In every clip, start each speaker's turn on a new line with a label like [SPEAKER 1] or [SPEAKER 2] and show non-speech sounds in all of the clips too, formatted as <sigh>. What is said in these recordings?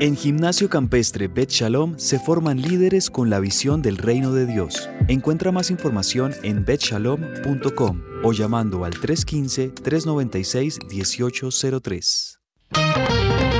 [SPEAKER 1] En Gimnasio Campestre Bet Shalom se forman líderes con la visión del reino de Dios. Encuentra más información en betshalom.com o llamando al 315-396-1803.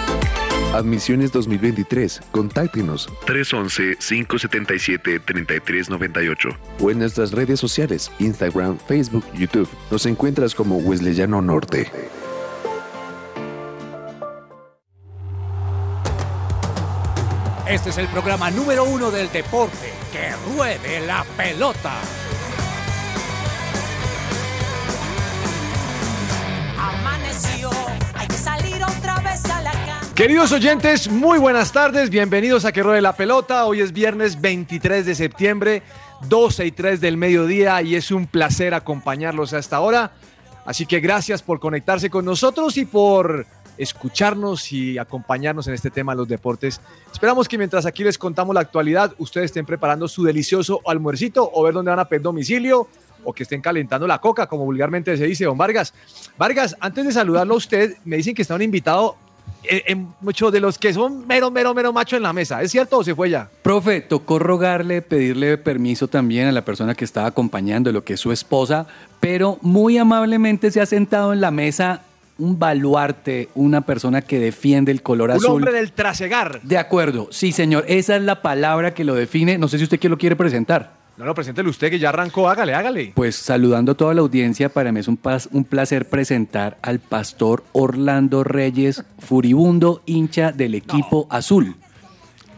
[SPEAKER 2] Admisiones 2023. Contáctenos 311-577-3398 o en nuestras redes sociales, Instagram, Facebook, YouTube. Nos encuentras como Wesleyano Norte.
[SPEAKER 3] Este es el programa número uno del deporte. Que ruede la pelota.
[SPEAKER 4] Queridos oyentes, muy buenas tardes, bienvenidos a Que Ruede la Pelota. Hoy es viernes 23 de septiembre, 12 y 3 del mediodía y es un placer acompañarlos hasta ahora. Así que gracias por conectarse con nosotros y por escucharnos y acompañarnos en este tema de los deportes. Esperamos que mientras aquí les contamos la actualidad, ustedes estén preparando su delicioso almuercito o ver dónde van a pedir domicilio o que estén calentando la coca, como vulgarmente se dice, don Vargas. Vargas, antes de saludarlo a usted, me dicen que está un invitado en, eh, muchos de los que son mero, mero, mero macho en la mesa. ¿Es cierto o se fue ya?
[SPEAKER 5] Profe, tocó rogarle, pedirle permiso también a la persona que estaba acompañando, lo que es su esposa, pero muy amablemente se ha sentado en la mesa un baluarte, una persona que defiende el color azul.
[SPEAKER 4] Un hombre del trasegar.
[SPEAKER 5] De acuerdo, sí señor, esa es la palabra que lo define. No sé si usted quién lo quiere presentar.
[SPEAKER 4] No, no, preséntelo usted que ya arrancó, hágale, hágale.
[SPEAKER 5] Pues saludando a toda la audiencia, para mí es un, un placer presentar al pastor Orlando Reyes, furibundo hincha del equipo azul.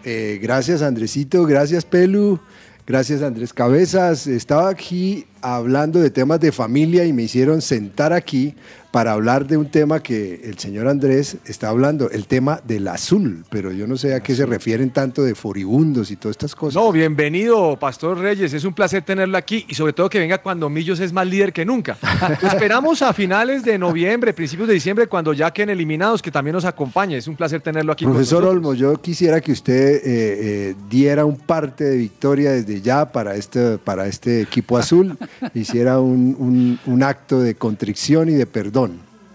[SPEAKER 6] Eh, gracias Andresito, gracias Pelu, gracias Andrés Cabezas. Estaba aquí hablando de temas de familia y me hicieron sentar aquí para hablar de un tema que el señor Andrés está hablando, el tema del azul, pero yo no sé a qué se refieren tanto de furibundos y todas estas cosas.
[SPEAKER 4] No, bienvenido, Pastor Reyes, es un placer tenerlo aquí y sobre todo que venga cuando Millos es más líder que nunca. esperamos a finales de noviembre, principios de diciembre, cuando ya queden eliminados, que también nos acompañe. Es un placer tenerlo aquí.
[SPEAKER 6] Profesor Olmo, yo quisiera que usted eh, eh, diera un parte de victoria desde ya para este, para este equipo azul, <laughs> hiciera un, un acto de contrición y de perdón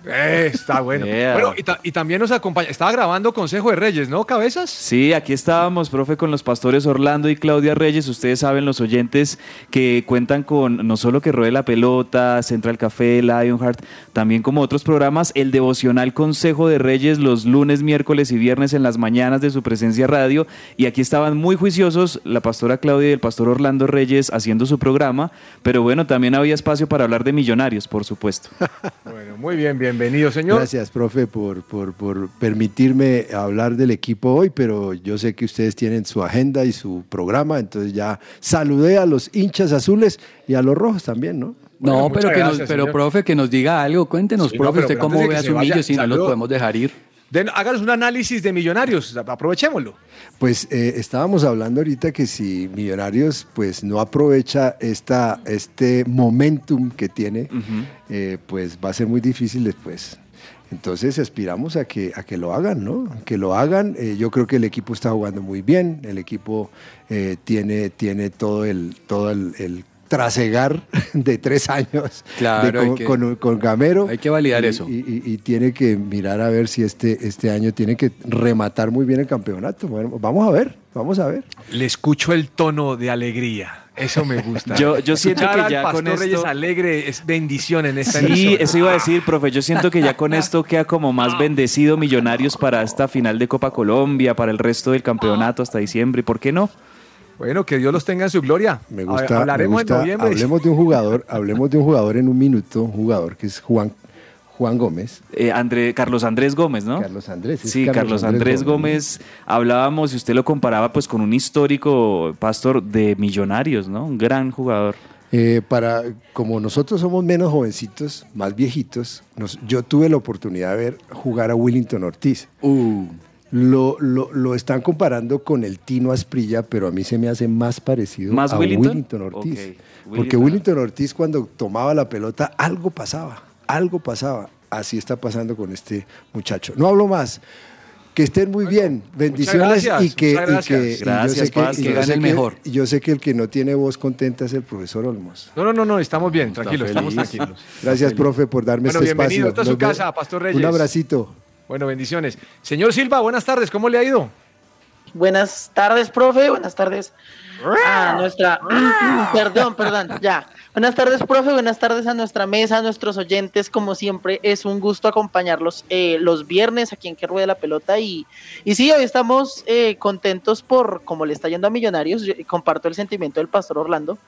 [SPEAKER 4] eh, está bueno. Bueno, y, también nos acompaña. Estaba grabando Consejo de Reyes, ¿no, Cabezas?
[SPEAKER 7] Sí, aquí estábamos, profe, con los pastores Orlando y Claudia Reyes. Ustedes saben, los oyentes que cuentan con no solo que ruede la pelota, Central Café, Lionheart, también como otros programas, el devocional Consejo de Reyes los lunes, miércoles y viernes en las mañanas de su presencia radio. Y aquí estaban muy juiciosos la pastora Claudia y el pastor Orlando Reyes haciendo su programa. Pero bueno, también había espacio para hablar de millonarios, por supuesto. <laughs>
[SPEAKER 4] bueno, Muy bien, bienvenido, señor.
[SPEAKER 6] Gracias, profe, por, por, por permitirme hablar del equipo hoy, pero yo sé que ustedes tienen su agenda y su programa, entonces ya saludé a los hinchas azules y a los rojos también, ¿no?
[SPEAKER 5] No, pero, que nos, pero
[SPEAKER 4] señor.
[SPEAKER 5] profe, que nos diga algo. Cuéntenos,
[SPEAKER 4] Sí,
[SPEAKER 5] profe, usted cómo ve a su millo si no los podemos dejar ir.
[SPEAKER 4] Den- háganos un análisis de millonarios, aprovechémoslo.
[SPEAKER 6] Pues eh, estábamos hablando ahorita que si Millonarios pues no aprovecha esta, este momentum que tiene, eh, pues va a ser muy difícil después. Entonces aspiramos a que, a que lo hagan, ¿no? Que lo hagan. Eh, yo creo que el equipo está jugando muy bien, el equipo eh, tiene, tiene todo el, todo el, el trasegar <laughs> de tres años
[SPEAKER 5] Claro,
[SPEAKER 6] de con,
[SPEAKER 5] que-
[SPEAKER 6] con- con Gamero.
[SPEAKER 5] hay que validar
[SPEAKER 6] Y-
[SPEAKER 5] eso.
[SPEAKER 6] Y, y- y tiene que mirar a ver si este, este año tiene que rematar muy bien el campeonato. Bueno, vamos a ver, vamos a ver.
[SPEAKER 4] Le escucho el tono de alegría. Eso me gusta. <laughs>
[SPEAKER 7] Yo- yo siento
[SPEAKER 4] Escuchar
[SPEAKER 7] que ya con
[SPEAKER 4] Pastor Reyes
[SPEAKER 7] esto-
[SPEAKER 4] alegre es bendición en esta
[SPEAKER 7] Sí,
[SPEAKER 4] emisora.
[SPEAKER 7] eso iba a decir, profe. Yo siento que ya con esto queda como más bendecido Millonarios para esta final de Copa Colombia, para el resto del campeonato hasta diciembre. ¿Y por qué no?
[SPEAKER 4] Bueno, que Dios los tenga en su gloria.
[SPEAKER 6] Me
[SPEAKER 4] A-
[SPEAKER 6] gusta, me
[SPEAKER 4] Hablaremos
[SPEAKER 6] gusta-
[SPEAKER 4] en noviembre.
[SPEAKER 6] hablemos de un jugador, <laughs> hablemos de un jugador en un minuto, un jugador que es Juan, Juan Gómez.
[SPEAKER 7] Eh, André, Carlos Andrés Gómez, ¿no?
[SPEAKER 6] Carlos Andrés.
[SPEAKER 7] Sí, Carlos, Andrés, Gómez. Hablábamos, y usted lo comparaba pues con un histórico pastor de Millonarios, ¿no? Un gran jugador.
[SPEAKER 6] Eh, para, como nosotros somos menos jovencitos, más viejitos, nos- yo tuve la oportunidad de ver jugar a Willington Ortiz.
[SPEAKER 5] Uh,
[SPEAKER 6] Lo, lo, lo están comparando con el Tino Asprilla, pero a mí se me hace más parecido
[SPEAKER 7] ¿Más
[SPEAKER 6] a
[SPEAKER 7] Willington?
[SPEAKER 6] Willington Ortiz. Porque
[SPEAKER 7] Willington.
[SPEAKER 6] Ortiz cuando tomaba la pelota, algo pasaba, algo pasaba. Así está pasando con este muchacho. No hablo más. Que estén muy bien. Bendiciones
[SPEAKER 4] gracias,
[SPEAKER 6] y que, y
[SPEAKER 4] gracias.
[SPEAKER 6] que- y yo
[SPEAKER 7] Gracias,
[SPEAKER 6] sé que,
[SPEAKER 7] Paz,
[SPEAKER 6] y
[SPEAKER 7] que
[SPEAKER 6] yo
[SPEAKER 5] gane el
[SPEAKER 6] que-
[SPEAKER 5] mejor.
[SPEAKER 6] yo sé que el que no tiene voz contenta es el profesor Olmos.
[SPEAKER 4] No, no, no, no, estamos bien, tranquilos, estamos tranquilos.
[SPEAKER 6] Gracias, profe, por darme
[SPEAKER 4] Bueno,
[SPEAKER 6] este
[SPEAKER 4] bienvenido
[SPEAKER 6] espacio.
[SPEAKER 4] a su
[SPEAKER 6] Nos
[SPEAKER 4] casa, Pastor Reyes.
[SPEAKER 6] Un abracito.
[SPEAKER 4] Bueno, bendiciones. Señor Silva, buenas tardes, ¿cómo le ha ido?
[SPEAKER 8] Buenas tardes, profe. Buenas tardes a nuestra. <laughs> perdón, perdón, ya. Buenas tardes, profe. Buenas tardes a nuestra mesa, a nuestros oyentes. Como siempre, es un gusto acompañarlos eh, los viernes aquí en Que Ruede la Pelota. Y, y sí, hoy estamos eh, contentos por cómo le está yendo a Millonarios. Yo comparto el sentimiento del pastor Orlando.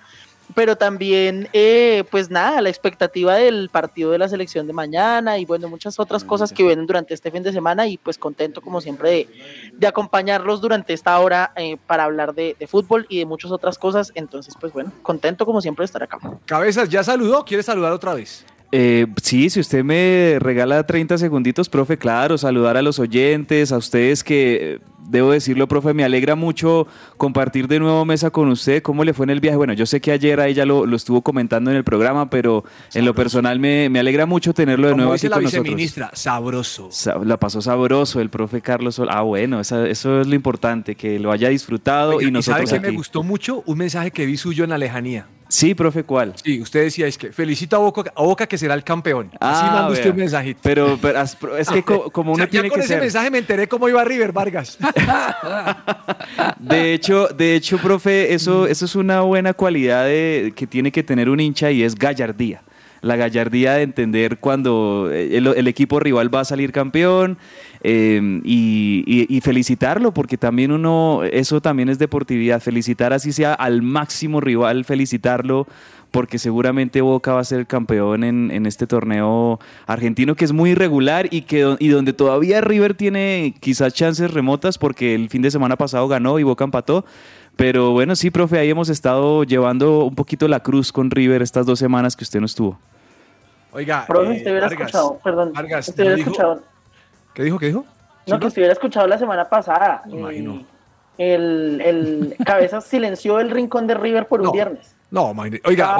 [SPEAKER 8] Pero también, eh, pues nada, la expectativa del partido de la selección de mañana y bueno, muchas otras cosas que vienen durante este fin de semana y pues contento como siempre de, de acompañarlos durante esta hora eh, para hablar de, de fútbol y de muchas otras cosas. Entonces, pues bueno, contento como siempre de estar acá.
[SPEAKER 4] Cabezas, ¿ya saludó? ¿Quiere saludar otra vez?
[SPEAKER 7] Eh, sí, si usted me regala 30 segunditos, profe, claro, saludar a los oyentes, a ustedes que, debo decirlo, profe, me alegra mucho compartir de nuevo mesa con usted. ¿Cómo le fue en el viaje? Bueno, yo sé que ayer ahí ya lo, lo estuvo comentando en el programa, pero en lo personal me, me alegra mucho tenerlo de
[SPEAKER 4] Como
[SPEAKER 7] nuevo
[SPEAKER 4] dice
[SPEAKER 7] aquí
[SPEAKER 4] la
[SPEAKER 7] con nosotros.
[SPEAKER 4] viceministra, sabroso.
[SPEAKER 7] Sa- La pasó sabroso el profe Carlos Sol. Ah, bueno, esa- eso es lo importante, que lo haya disfrutado
[SPEAKER 4] Oiga,
[SPEAKER 7] y nosotros
[SPEAKER 4] ¿sabe que
[SPEAKER 7] aquí.
[SPEAKER 4] me gustó mucho? Un mensaje que vi suyo en la lejanía.
[SPEAKER 7] Sí, profe, ¿cuál?
[SPEAKER 4] Sí, usted decía, es que felicito a Boca, a Boca que será el campeón. Así
[SPEAKER 7] Ah,
[SPEAKER 4] manda usted un mensajito.
[SPEAKER 7] Pero, pero es que <laughs> co- como
[SPEAKER 4] O
[SPEAKER 7] uno
[SPEAKER 4] sea, ya con
[SPEAKER 7] que
[SPEAKER 4] ese
[SPEAKER 7] ser...
[SPEAKER 4] mensaje me enteré cómo iba River Vargas.
[SPEAKER 7] De hecho, de hecho, profe, eso, eso es una buena cualidad de- que tiene que tener un hincha y es gallardía. La gallardía de entender cuando el, el equipo rival va a salir campeón eh, y, y- y felicitarlo, porque también uno, eso también es deportividad, felicitar así sea al máximo rival, felicitarlo, porque seguramente Boca va a ser el campeón en, en este torneo argentino que es muy irregular y, que, y donde todavía River tiene quizás chances remotas porque el fin de semana pasado ganó y Boca empató. Pero bueno, sí, profe, ahí hemos estado llevando un poquito la cruz con River estas dos semanas que usted no estuvo.
[SPEAKER 4] Oiga,
[SPEAKER 8] Profe,
[SPEAKER 4] eh,
[SPEAKER 8] usted hubiera escuchado, perdón,
[SPEAKER 4] Vargas,
[SPEAKER 8] usted hubiera
[SPEAKER 4] ¿no dijo-
[SPEAKER 8] escuchado,
[SPEAKER 4] ¿Qué dijo? ¿Qué dijo?
[SPEAKER 8] no, que usted hubiera escuchado la semana pasada.
[SPEAKER 4] Me imagino.
[SPEAKER 8] El, el Cabezas silenció el rincón de River por un
[SPEAKER 4] No.
[SPEAKER 8] viernes.
[SPEAKER 4] No, oiga,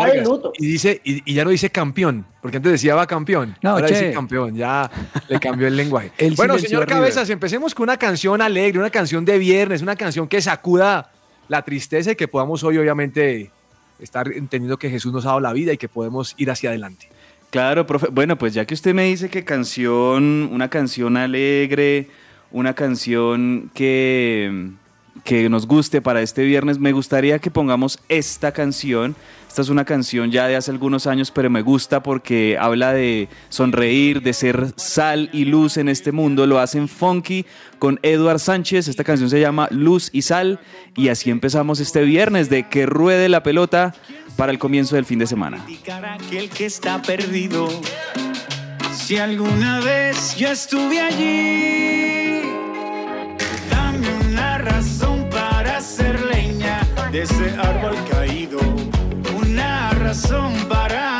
[SPEAKER 4] y dice y, y ya no dice campeón, porque antes decía va campeón.
[SPEAKER 5] No,
[SPEAKER 4] ahora
[SPEAKER 5] che.
[SPEAKER 4] dice campeón, ya le cambió el lenguaje. <laughs> Bueno, señor
[SPEAKER 5] River.
[SPEAKER 4] Cabezas, empecemos con una canción alegre, una canción de viernes, una canción que sacuda la tristeza y que podamos hoy obviamente estar entendiendo que Jesús nos ha dado la vida y que podemos ir hacia adelante.
[SPEAKER 7] Claro, profe. Bueno, pues ya que usted me dice que canción, una canción alegre, una canción que, que nos guste para este viernes, me gustaría que pongamos esta canción. Esta es una canción ya de hace algunos años, pero me gusta porque habla de sonreír, de ser sal y luz en este mundo. Lo hacen funky con Eduard Sánchez. Esta canción se llama Luz y Sal. Y así empezamos este viernes de que ruede la pelota para el comienzo del fin de semana.
[SPEAKER 9] Si alguna vez yo estuve allí, dame una razón ser leña de ese árbol caído, una razón para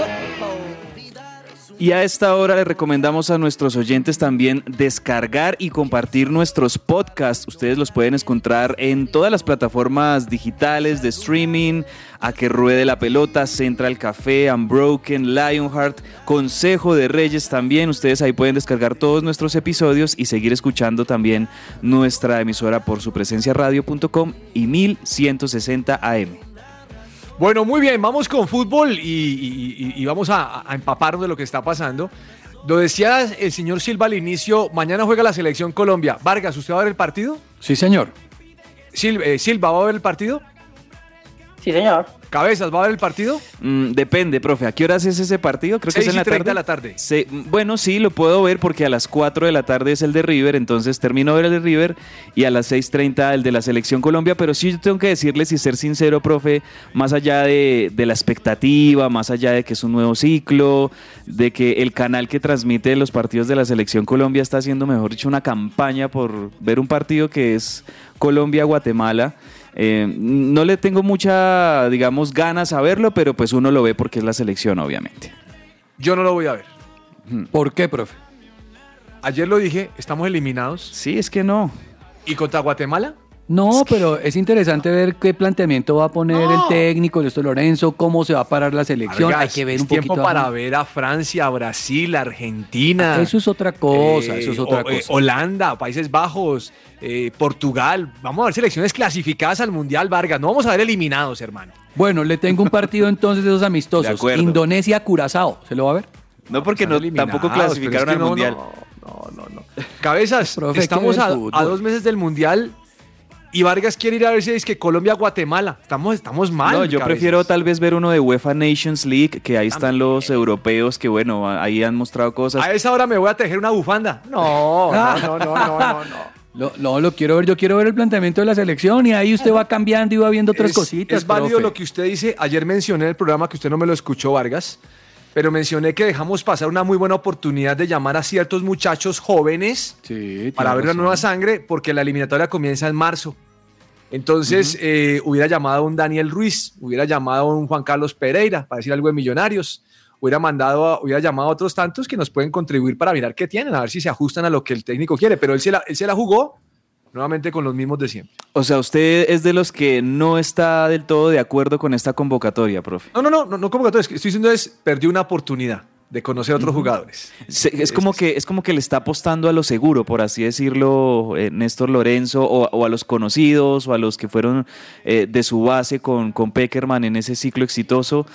[SPEAKER 7] Y a esta hora le recomendamos a nuestros oyentes también descargar y compartir nuestros podcasts. Ustedes los pueden encontrar en todas las plataformas digitales de streaming, A que ruede la pelota, Central Café, Unbroken, Lionheart, Consejo de Reyes también. Ustedes ahí pueden descargar todos nuestros episodios y seguir escuchando también nuestra emisora por su presencia radio.com y 1160 AM.
[SPEAKER 4] Bueno, muy bien, vamos con fútbol y, y- y- y vamos a, a empaparnos de lo que está pasando. Lo decía el señor Silva al inicio, mañana juega la selección Colombia. Vargas, ¿usted va a ver el partido?
[SPEAKER 5] Sí, señor.
[SPEAKER 4] Sil- eh, Silva, ¿va a ver el partido?
[SPEAKER 8] Sí, señor.
[SPEAKER 4] Cabezas, ¿va a ver el partido?
[SPEAKER 7] Mm, depende, profe. ¿A qué horas es ese partido? Creo que es en la tarde.
[SPEAKER 4] de la tarde.
[SPEAKER 7] Se- bueno, sí, lo puedo ver porque a las 4 de la tarde es el de River, entonces termino de ver el de River y a las 6.30 el de la Selección Colombia, pero sí yo tengo que decirles y ser sincero, profe, más allá de, de la expectativa, más allá de que es un nuevo ciclo, de que el canal que transmite los partidos de la Selección Colombia está haciendo, mejor dicho, una campaña por ver un partido que es Colombia-Guatemala. Eh, no le tengo mucha, digamos, ganas a verlo, pero pues uno lo ve porque es la selección, obviamente.
[SPEAKER 4] Yo no lo voy a ver.
[SPEAKER 5] ¿Por qué, profe?
[SPEAKER 4] Ayer lo dije, estamos eliminados.
[SPEAKER 7] Sí, es que no.
[SPEAKER 4] ¿Y contra Guatemala?
[SPEAKER 5] No, pero es interesante ver qué planteamiento va a poner el técnico, Ernesto Lorenzo, cómo se va a parar la selección.
[SPEAKER 4] Vargas,
[SPEAKER 5] Hay que ver
[SPEAKER 4] es
[SPEAKER 5] un
[SPEAKER 4] tiempo
[SPEAKER 5] poquito.
[SPEAKER 4] para ver a Francia, a Brasil, a Argentina.
[SPEAKER 5] Eso es otra cosa,
[SPEAKER 4] Eh,
[SPEAKER 5] eso es otra
[SPEAKER 4] o- eh,
[SPEAKER 5] cosa.
[SPEAKER 4] Holanda, Países Bajos, eh, Portugal. Vamos a ver selecciones clasificadas al Mundial, Vargas. No vamos a ver eliminados, hermano.
[SPEAKER 5] Bueno, le tengo un partido entonces de esos
[SPEAKER 7] De
[SPEAKER 5] amistosos.
[SPEAKER 7] acuerdo.
[SPEAKER 5] Indonesia-Curazao. ¿Se lo va a ver?
[SPEAKER 7] No, porque no, tampoco
[SPEAKER 4] es
[SPEAKER 7] clasificaron
[SPEAKER 4] que
[SPEAKER 7] al
[SPEAKER 4] no,
[SPEAKER 7] Mundial.
[SPEAKER 4] No, no, no. Cabezas,
[SPEAKER 5] Profe,
[SPEAKER 4] estamos a dos meses del Mundial y Vargas quiere ir a ver si es que Colombia-Guatemala. Estamos, estamos mal.
[SPEAKER 7] No, yo
[SPEAKER 4] Cabezas.
[SPEAKER 7] prefiero tal vez ver uno de UEFA Nations League, que ahí están los europeos que, bueno, ahí han mostrado cosas.
[SPEAKER 4] A esa hora me voy a tejer una bufanda. No, no, no, no, no, no. no.
[SPEAKER 5] Lo, no, lo quiero ver. Yo quiero ver el planteamiento de la selección y ahí usted va cambiando y va viendo otras
[SPEAKER 4] es,
[SPEAKER 5] cositas.
[SPEAKER 4] Es válido
[SPEAKER 5] profe.
[SPEAKER 4] lo que usted dice. Ayer mencioné en el programa que usted no me lo escuchó, Vargas, pero mencioné que dejamos pasar una muy buena oportunidad de llamar a ciertos muchachos jóvenes
[SPEAKER 5] Sí,
[SPEAKER 4] para ver
[SPEAKER 5] razón.
[SPEAKER 4] nueva sangre, porque la eliminatoria comienza en marzo. Entonces, eh, hubiera llamado a un Daniel Ruiz, hubiera llamado a un Juan Carlos Pereira para decir algo de Millonarios, hubiera mandado, a- hubiera llamado a otros tantos que nos pueden contribuir para mirar qué tienen, a ver si se ajustan a lo que el técnico quiere. Pero él se la, él se la jugó nuevamente con los mismos de siempre.
[SPEAKER 7] O sea, usted es de los que no está del todo de acuerdo con esta convocatoria, profe.
[SPEAKER 4] No, no, no, no, no que estoy diciendo es, perdió una oportunidad de conocer a otros jugadores.
[SPEAKER 7] Es, como que, es como que le está apostando a lo seguro, por así decirlo, eh, Néstor Lorenzo, o, o a los conocidos, o a los que fueron eh, de su base con, con Peckerman en ese ciclo exitoso.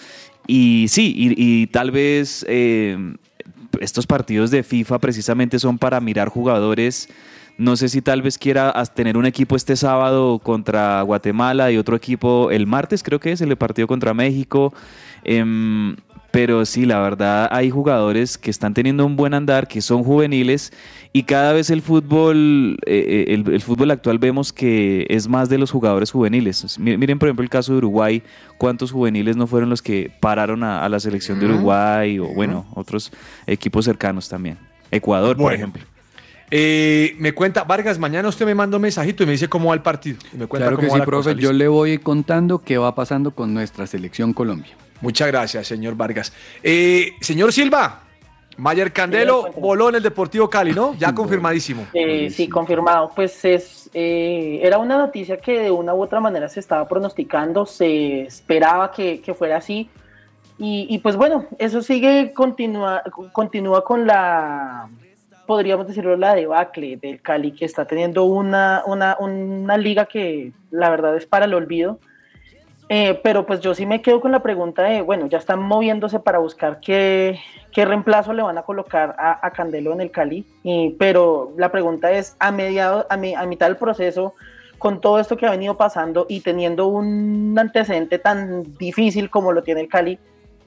[SPEAKER 7] Y sí, y, y tal vez eh, estos partidos de FIFA precisamente son para mirar jugadores. No sé si tal vez quiera tener un equipo este sábado contra Guatemala y otro equipo el martes, creo que es el partido contra México. Em, pero sí, la verdad hay jugadores que están teniendo un buen andar, que son juveniles y cada vez el fútbol, eh, eh, el, el fútbol actual vemos que es más de los jugadores juveniles. Mi- Miren por ejemplo el caso de Uruguay, cuántos juveniles no fueron los que pararon a, a la selección de. Uruguay o bueno, otros equipos cercanos también. Ecuador, por ejemplo.
[SPEAKER 4] Eh, me cuenta, Vargas, mañana usted me manda un mensajito y me dice cómo va el partido. Y me cuenta
[SPEAKER 5] Claro que
[SPEAKER 4] va
[SPEAKER 5] sí,
[SPEAKER 4] la
[SPEAKER 5] profe.
[SPEAKER 4] cosa,
[SPEAKER 5] Yo le voy contando qué va pasando con nuestra selección Colombia.
[SPEAKER 4] Muchas gracias, señor Vargas. Eh, señor Silva, Mayer Candelo voló en el Deportivo Cali, ¿no? Ya confirmadísimo.
[SPEAKER 8] Eh, sí, confirmado. Pues es, eh, era una noticia que de una u otra manera se estaba pronosticando, se esperaba que, que fuera así. Y, y, pues bueno, eso sigue, continúa, continúa con la, podríamos decirlo, la debacle del Cali, que está teniendo una, una, una liga que la verdad es para el olvido. Eh, pero pues yo sí me quedo con la pregunta de, bueno, ya están moviéndose para buscar qué, qué reemplazo le van a colocar a, a Candelo en el Cali, y, pero la pregunta es, a, mediado, a, mi, a mitad del proceso, con todo esto que ha venido pasando y teniendo un antecedente tan difícil como lo tiene el Cali,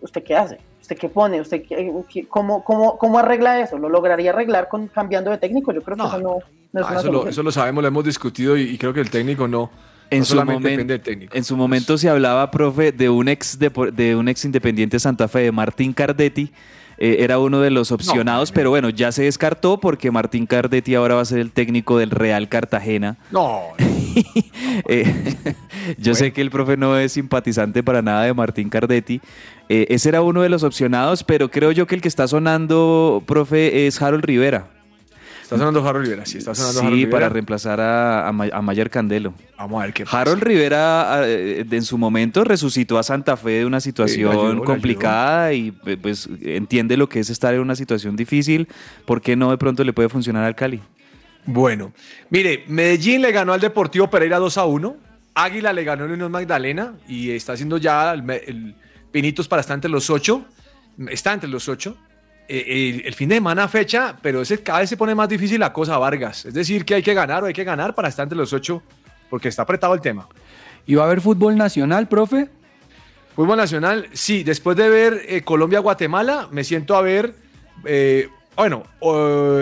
[SPEAKER 8] ¿usted qué hace? ¿Usted qué pone? ¿Usted qué, qué, cómo, cómo, cómo, arregla eso? ¿Lo lograría arreglar con cambiando de técnico? Yo creo que
[SPEAKER 4] No.
[SPEAKER 8] eso no, no es
[SPEAKER 4] Ah,
[SPEAKER 8] una
[SPEAKER 4] eso, lo, eso lo sabemos, lo hemos discutido y, y creo que el técnico no.
[SPEAKER 7] En
[SPEAKER 4] no
[SPEAKER 7] su,
[SPEAKER 4] solamente
[SPEAKER 7] momen-
[SPEAKER 4] depende del técnico.
[SPEAKER 7] en su momento se hablaba, profe, de un ex depo- de un ex independiente de Santa Fe, de Martín Cardetti. Eh, era uno de los opcionados, pero bueno, ya se descartó porque Martín Cardetti ahora va a ser el técnico del Real Cartagena.
[SPEAKER 4] No, <laughs>
[SPEAKER 7] Eh, yo sé que el profe no es simpatizante para nada de Martín Cardetti. Eh, ese era uno de los opcionados, pero creo yo que el que está sonando, profe, es Harold Rivera.
[SPEAKER 4] Está sonando Harold Rivera, sí, está sonando
[SPEAKER 7] Sí,
[SPEAKER 4] Harold Rivera.
[SPEAKER 7] para reemplazar a, a, Ma- a Mayer Candelo.
[SPEAKER 4] Vamos a ver qué pasa.
[SPEAKER 7] Harold Rivera eh, en su momento resucitó a Santa Fe de una situación
[SPEAKER 4] ayudó,
[SPEAKER 7] complicada y eh, pues entiende lo que es estar en una situación difícil. ¿Por qué no de pronto le puede funcionar al Cali?
[SPEAKER 4] Bueno, mire, Medellín le ganó al Deportivo Pereira 2 a 1. Águila le ganó a Unión Magdalena y está haciendo ya el, me- el pinitos para estar entre los ocho. Está entre los ocho. Eh, el, fin de semana fecha, pero ese, cada vez se pone más difícil la cosa, Vargas. Es decir, que hay que ganar o hay que ganar para estar entre los ocho, porque está apretado el tema.
[SPEAKER 5] ¿Y va a haber fútbol nacional, profe?
[SPEAKER 4] Fútbol Nacional, sí, después de ver eh, Colombia-Guatemala, me siento a ver, eh, bueno,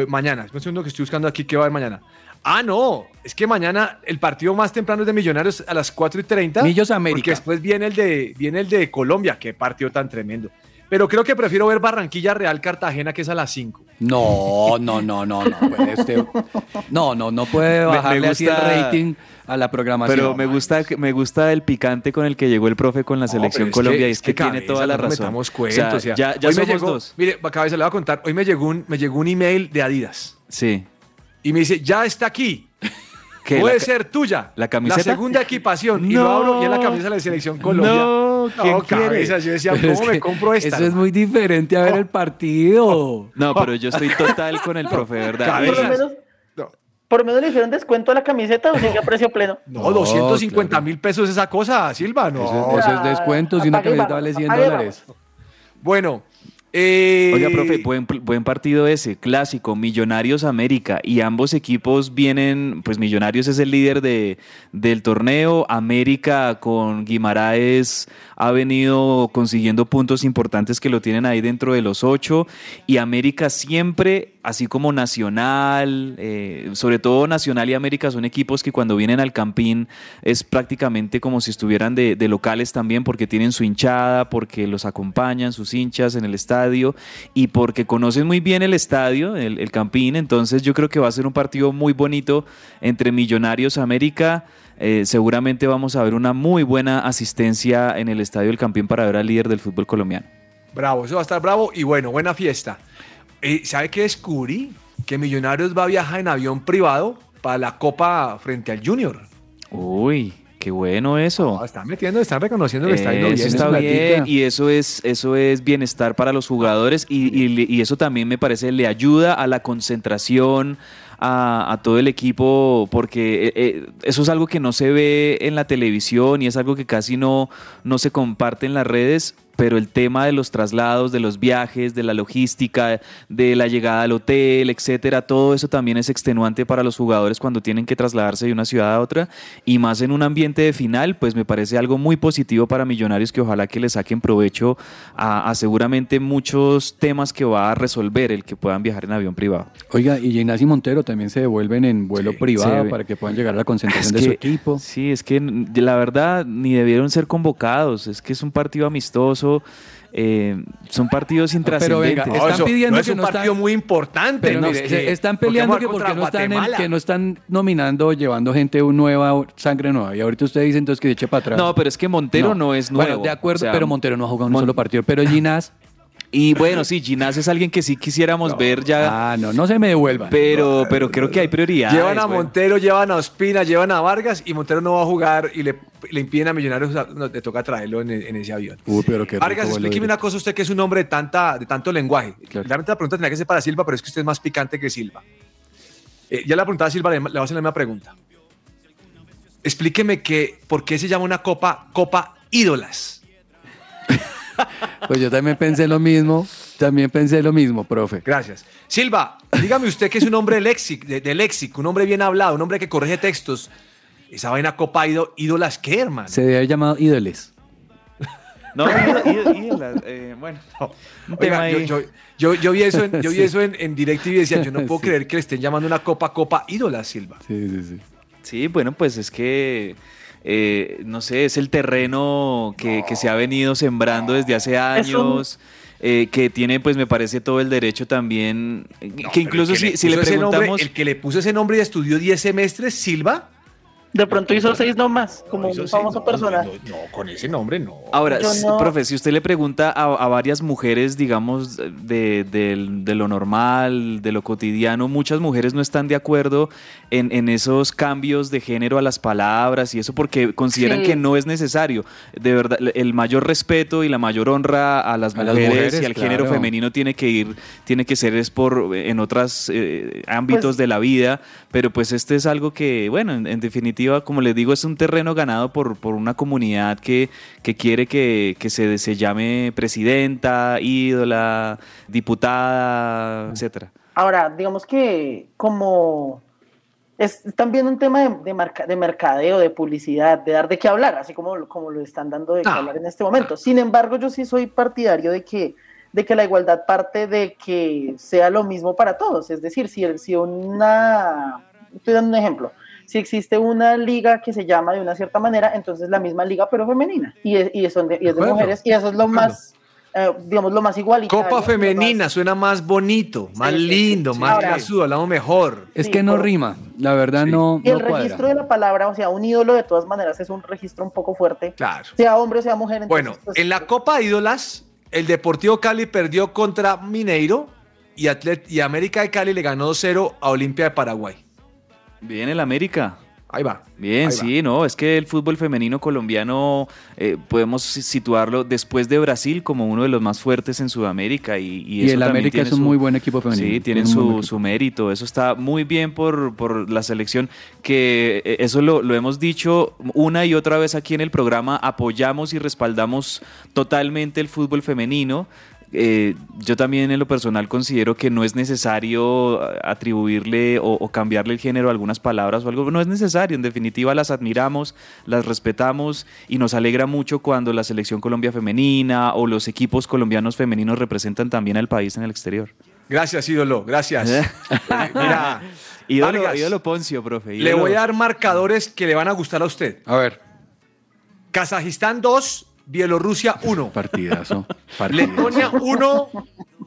[SPEAKER 4] mañana, es un segundo que estoy buscando aquí qué va a haber mañana. Ah, no, es que mañana el partido más temprano es de Millonarios a las 4 y 30.
[SPEAKER 5] Millos América.
[SPEAKER 4] Porque después viene el, de, viene el de Colombia, qué partido tan tremendo. Pero creo que prefiero ver Barranquilla Real Cartagena, que es a las 5.
[SPEAKER 5] No, no, no, no, no puede usted. No, no, no puede
[SPEAKER 7] Me- me
[SPEAKER 5] bajarle así el rating a la programación.
[SPEAKER 7] Pero me gusta, que- me gusta el picante con el que llegó el profe con la selección
[SPEAKER 4] es
[SPEAKER 7] Colombia
[SPEAKER 4] que-
[SPEAKER 7] y es que, tiene
[SPEAKER 4] cabeza,
[SPEAKER 7] toda la
[SPEAKER 4] no
[SPEAKER 7] razón.
[SPEAKER 4] metamos
[SPEAKER 7] O
[SPEAKER 4] cuentos,
[SPEAKER 7] sea,
[SPEAKER 4] o sea,
[SPEAKER 7] ya ya
[SPEAKER 4] hoy me
[SPEAKER 7] somos
[SPEAKER 4] llegó-
[SPEAKER 7] dos.
[SPEAKER 4] Mire, cabeza, le voy a contar. Hoy me llegó un, me llegó un email de Adidas.
[SPEAKER 7] Sí.
[SPEAKER 4] Y me dice, ya está aquí.
[SPEAKER 7] ¿Qué,
[SPEAKER 4] Puede
[SPEAKER 7] la
[SPEAKER 4] ser tuya.
[SPEAKER 7] la camiseta?
[SPEAKER 4] segunda equipación. Y lo
[SPEAKER 7] No.
[SPEAKER 4] abro y es la camisa de la selección Colombia.
[SPEAKER 7] No, ¿quién quiere?
[SPEAKER 4] cabeza. Yo decía,
[SPEAKER 5] Pero
[SPEAKER 4] ¿cómo
[SPEAKER 5] es
[SPEAKER 4] me compro esta?
[SPEAKER 5] Eso es muy diferente a ver el partido.
[SPEAKER 7] No, pero yo estoy total con el profe, de ¿verdad?
[SPEAKER 8] Por lo
[SPEAKER 7] Y-
[SPEAKER 8] menos, por lo menos le hicieron descuento a la camiseta o sigue a precio pleno. <laughs>
[SPEAKER 4] No, 250 mil pesos esa cosa, Silva. No.
[SPEAKER 5] Eso, eso es descuento si una camiseta vale 100
[SPEAKER 8] apague y
[SPEAKER 5] dólares.
[SPEAKER 4] Bueno. Eh,
[SPEAKER 7] Oiga, profe, buen, buen partido ese, clásico, Millonarios América, y ambos equipos vienen, pues Millonarios es el líder de, del torneo, América con Guimaraes ha venido consiguiendo puntos importantes que lo tienen ahí dentro de los ocho, y América siempre, así como Nacional, eh, sobre todo Nacional y América son equipos que cuando vienen al Campín es prácticamente como si estuvieran de, locales también, porque tienen su hinchada, porque los acompañan sus hinchas en el estadio y porque conocen muy bien el estadio, el Campín. Entonces yo creo que va a ser un partido muy bonito entre Millonarios América. Eh, seguramente vamos a ver una muy buena asistencia en el estadio del Campín para ver al líder del fútbol colombiano.
[SPEAKER 4] Bravo, eso va a estar bravo y bueno, buena fiesta. Eh, ¿Sabe qué descubrí? Que Millonarios va a viajar en avión privado para la Copa frente al Junior.
[SPEAKER 7] Uy, qué bueno eso.
[SPEAKER 4] No, están metiendo, están reconociendo que está yendo
[SPEAKER 7] Eso
[SPEAKER 4] bien.
[SPEAKER 7] está bien y eso es, eso es bienestar para los jugadores y, y y eso también me parece le ayuda a la concentración, a, a todo el equipo, porque eh, eh, eso es algo que no se ve en la televisión y es algo que casi no, no se comparte en las redes. Pero el tema de los traslados, de los viajes, de la logística, de la llegada al hotel, etcétera, todo eso también es extenuante para los jugadores cuando tienen que trasladarse de una ciudad a otra y más en un ambiente de final, pues me parece algo muy positivo para Millonarios que ojalá que le saquen provecho a, a seguramente muchos temas que va a resolver el que puedan viajar en avión privado.
[SPEAKER 5] Oiga, y y Montero también se devuelven en vuelo privado para que puedan llegar a la concentración
[SPEAKER 7] Es
[SPEAKER 5] de su equipo.
[SPEAKER 7] Sí, es que la verdad ni debieron ser convocados, es que es un partido amistoso, eh, son partidos
[SPEAKER 5] Pero venga,
[SPEAKER 7] intrascendentes.
[SPEAKER 5] están pidiendo
[SPEAKER 4] no es
[SPEAKER 5] que
[SPEAKER 4] un
[SPEAKER 5] no
[SPEAKER 4] partido
[SPEAKER 5] están-
[SPEAKER 4] muy importante.
[SPEAKER 5] Pero
[SPEAKER 4] ¿no?
[SPEAKER 5] mire,
[SPEAKER 4] Es
[SPEAKER 5] se-
[SPEAKER 4] que-
[SPEAKER 5] están peleando que porque no están, en-
[SPEAKER 4] Guatemala.
[SPEAKER 5] que no están nominando, llevando gente nueva, sangre nueva. Y ahorita usted dice entonces que se eche para atrás.
[SPEAKER 7] No, pero es que Montero no, es nuevo.
[SPEAKER 5] Bueno, de acuerdo,
[SPEAKER 7] o sea,
[SPEAKER 5] pero Montero no ha jugado un
[SPEAKER 7] Mon-
[SPEAKER 5] solo partido. Pero Ginás
[SPEAKER 7] Y bueno, sí, Ginás es alguien que sí quisiéramos <laughs> ver ya.
[SPEAKER 5] Ah, no, no se me devuelvan.
[SPEAKER 7] Pero, pero creo que hay prioridades.
[SPEAKER 4] Llevan a
[SPEAKER 7] bueno.
[SPEAKER 4] Montero, llevan a Ospina, llevan a Vargas y Montero no va a jugar y le, le impiden a Millonarios, no, le toca traerlo en, en ese avión.
[SPEAKER 5] Uy, pero qué
[SPEAKER 4] Vargas, explíqueme una cosa, usted que es un hombre de, tanta, de tanto lenguaje. Realmente la pregunta tenía que ser para Silva, pero es que usted es más picante que Silva. Eh, ya la preguntaba a Silva, le, le voy a hacer la misma pregunta. Explíqueme que, por qué se llama una copa Copa Ídolas.
[SPEAKER 5] Pues yo también pensé lo mismo, también pensé lo mismo, profe.
[SPEAKER 4] Gracias. Silva, dígame usted que es un hombre léxico, de, de léxico, un hombre bien hablado, un hombre que corrige textos. Esa vaina Copa Ído- Ídolas, ¿qué, hermano?
[SPEAKER 5] Se debe haber llamado ídoles.
[SPEAKER 7] No, ídola- ídola- ídolas, eh, bueno,
[SPEAKER 4] Oiga, yo,
[SPEAKER 7] ahí.
[SPEAKER 4] yo, yo- yo vi eso en, yo vi <laughs>
[SPEAKER 7] Sí.
[SPEAKER 4] eso en, en DirecTV y decía, yo no puedo <laughs>
[SPEAKER 7] Sí.
[SPEAKER 4] creer que le estén llamando una copa Copa Ídolas, Silva.
[SPEAKER 5] Sí, sí, sí.
[SPEAKER 7] Sí, bueno, pues es que, eh, no sé, es el terreno que, que se ha venido sembrando desde hace años. eh, que tiene, pues me parece todo el derecho también, eh, que incluso
[SPEAKER 4] El que
[SPEAKER 7] si, si le
[SPEAKER 4] puso ese nombre-
[SPEAKER 7] preguntamos...
[SPEAKER 4] el que le puso ese nombre y estudió 10 semestres, Silva.
[SPEAKER 8] De pronto hizo seis nomás, como un
[SPEAKER 4] seis,
[SPEAKER 8] famoso
[SPEAKER 4] no,
[SPEAKER 8] personaje.
[SPEAKER 4] No, con ese nombre no.
[SPEAKER 7] Ahora,
[SPEAKER 8] no-
[SPEAKER 7] profe, si usted le pregunta a, a varias mujeres, digamos, de, del- de lo normal, de lo cotidiano, muchas mujeres no están de acuerdo en, en esos cambios de género a las palabras y eso porque consideran
[SPEAKER 5] Sí.
[SPEAKER 7] que no es necesario. De verdad, el mayor respeto y la mayor honra a las
[SPEAKER 5] A las
[SPEAKER 7] mujeres,
[SPEAKER 5] mujeres,
[SPEAKER 7] y al género
[SPEAKER 5] claro.
[SPEAKER 7] femenino tiene que ir, tiene que ser es por en otros ámbitos
[SPEAKER 8] Pues-
[SPEAKER 7] de la vida, pero pues este es algo que, bueno, en, en definitiva, como les digo, es un terreno ganado por, por una comunidad que, que quiere que, que se, se llame presidenta, ídola, diputada, etcétera.
[SPEAKER 8] Ahora, digamos que como es también un tema de, de, marca- de mercadeo, de publicidad, de dar de qué hablar, así como, como lo están dando de qué
[SPEAKER 4] Ah.
[SPEAKER 8] hablar en este momento. Sin embargo, yo sí soy partidario de que, de que la igualdad parte de que sea lo mismo para todos. Es decir, si, el- si una... Estoy dando un ejemplo. Si existe una liga que se llama de una cierta manera, entonces la misma liga, pero femenina. Y es, y es, donde- y es de mujeres. Y eso es lo más, eh, digamos, lo más igualitario.
[SPEAKER 4] Copa
[SPEAKER 8] más-
[SPEAKER 4] femenina, suena más bonito, más
[SPEAKER 8] sí,
[SPEAKER 4] lindo,
[SPEAKER 8] sí.
[SPEAKER 4] más
[SPEAKER 8] Ahora-
[SPEAKER 4] clasudo, hablamos mejor.
[SPEAKER 5] Es
[SPEAKER 8] Sí,
[SPEAKER 5] que no
[SPEAKER 8] por-
[SPEAKER 5] rima, la verdad no,
[SPEAKER 8] Y el
[SPEAKER 5] no cuadra.
[SPEAKER 8] registro de la palabra, o sea, un ídolo de todas maneras es un registro un poco fuerte.
[SPEAKER 4] Claro.
[SPEAKER 8] Sea hombre o sea mujer. entonces,
[SPEAKER 4] Bueno,
[SPEAKER 8] pues,
[SPEAKER 4] en la Copa Ídolas, el Deportivo Cali perdió contra Mineiro y, Atlet- y América de Cali le ganó 2-0 a Olimpia de Paraguay.
[SPEAKER 7] Bien, el América.
[SPEAKER 4] Ahí va.
[SPEAKER 7] Bien,
[SPEAKER 4] Ahí
[SPEAKER 7] sí, no, es que el fútbol femenino colombiano eh, podemos si- situarlo después de Brasil como uno de los más fuertes en Sudamérica y, y
[SPEAKER 5] Y
[SPEAKER 7] eso
[SPEAKER 5] el América
[SPEAKER 7] tiene
[SPEAKER 5] es un
[SPEAKER 7] su-
[SPEAKER 5] muy buen equipo femenino.
[SPEAKER 7] Sí, tienen su, su mérito, eso está muy bien por, por la selección, que eh, eso lo, lo hemos dicho una y otra vez aquí en el programa, apoyamos y respaldamos totalmente el fútbol femenino. Eh, yo también en lo personal considero que no es necesario atribuirle o, o cambiarle el género a algunas palabras o algo, no es necesario, en definitiva las admiramos, las respetamos y nos alegra mucho cuando la selección Colombia femenina o los equipos colombianos femeninos representan también al país en el exterior.
[SPEAKER 4] Gracias, ídolo, gracias. Eh, <laughs> Mira,
[SPEAKER 7] Ídolo,
[SPEAKER 4] Vargas,
[SPEAKER 7] ídolo Poncio, profe.
[SPEAKER 4] le voy a dar marcadores que le van a gustar a usted.
[SPEAKER 5] A ver.
[SPEAKER 4] Kazajistán 2, Bielorrusia 1. <laughs>
[SPEAKER 5] Partidazo.
[SPEAKER 4] Letonia 1,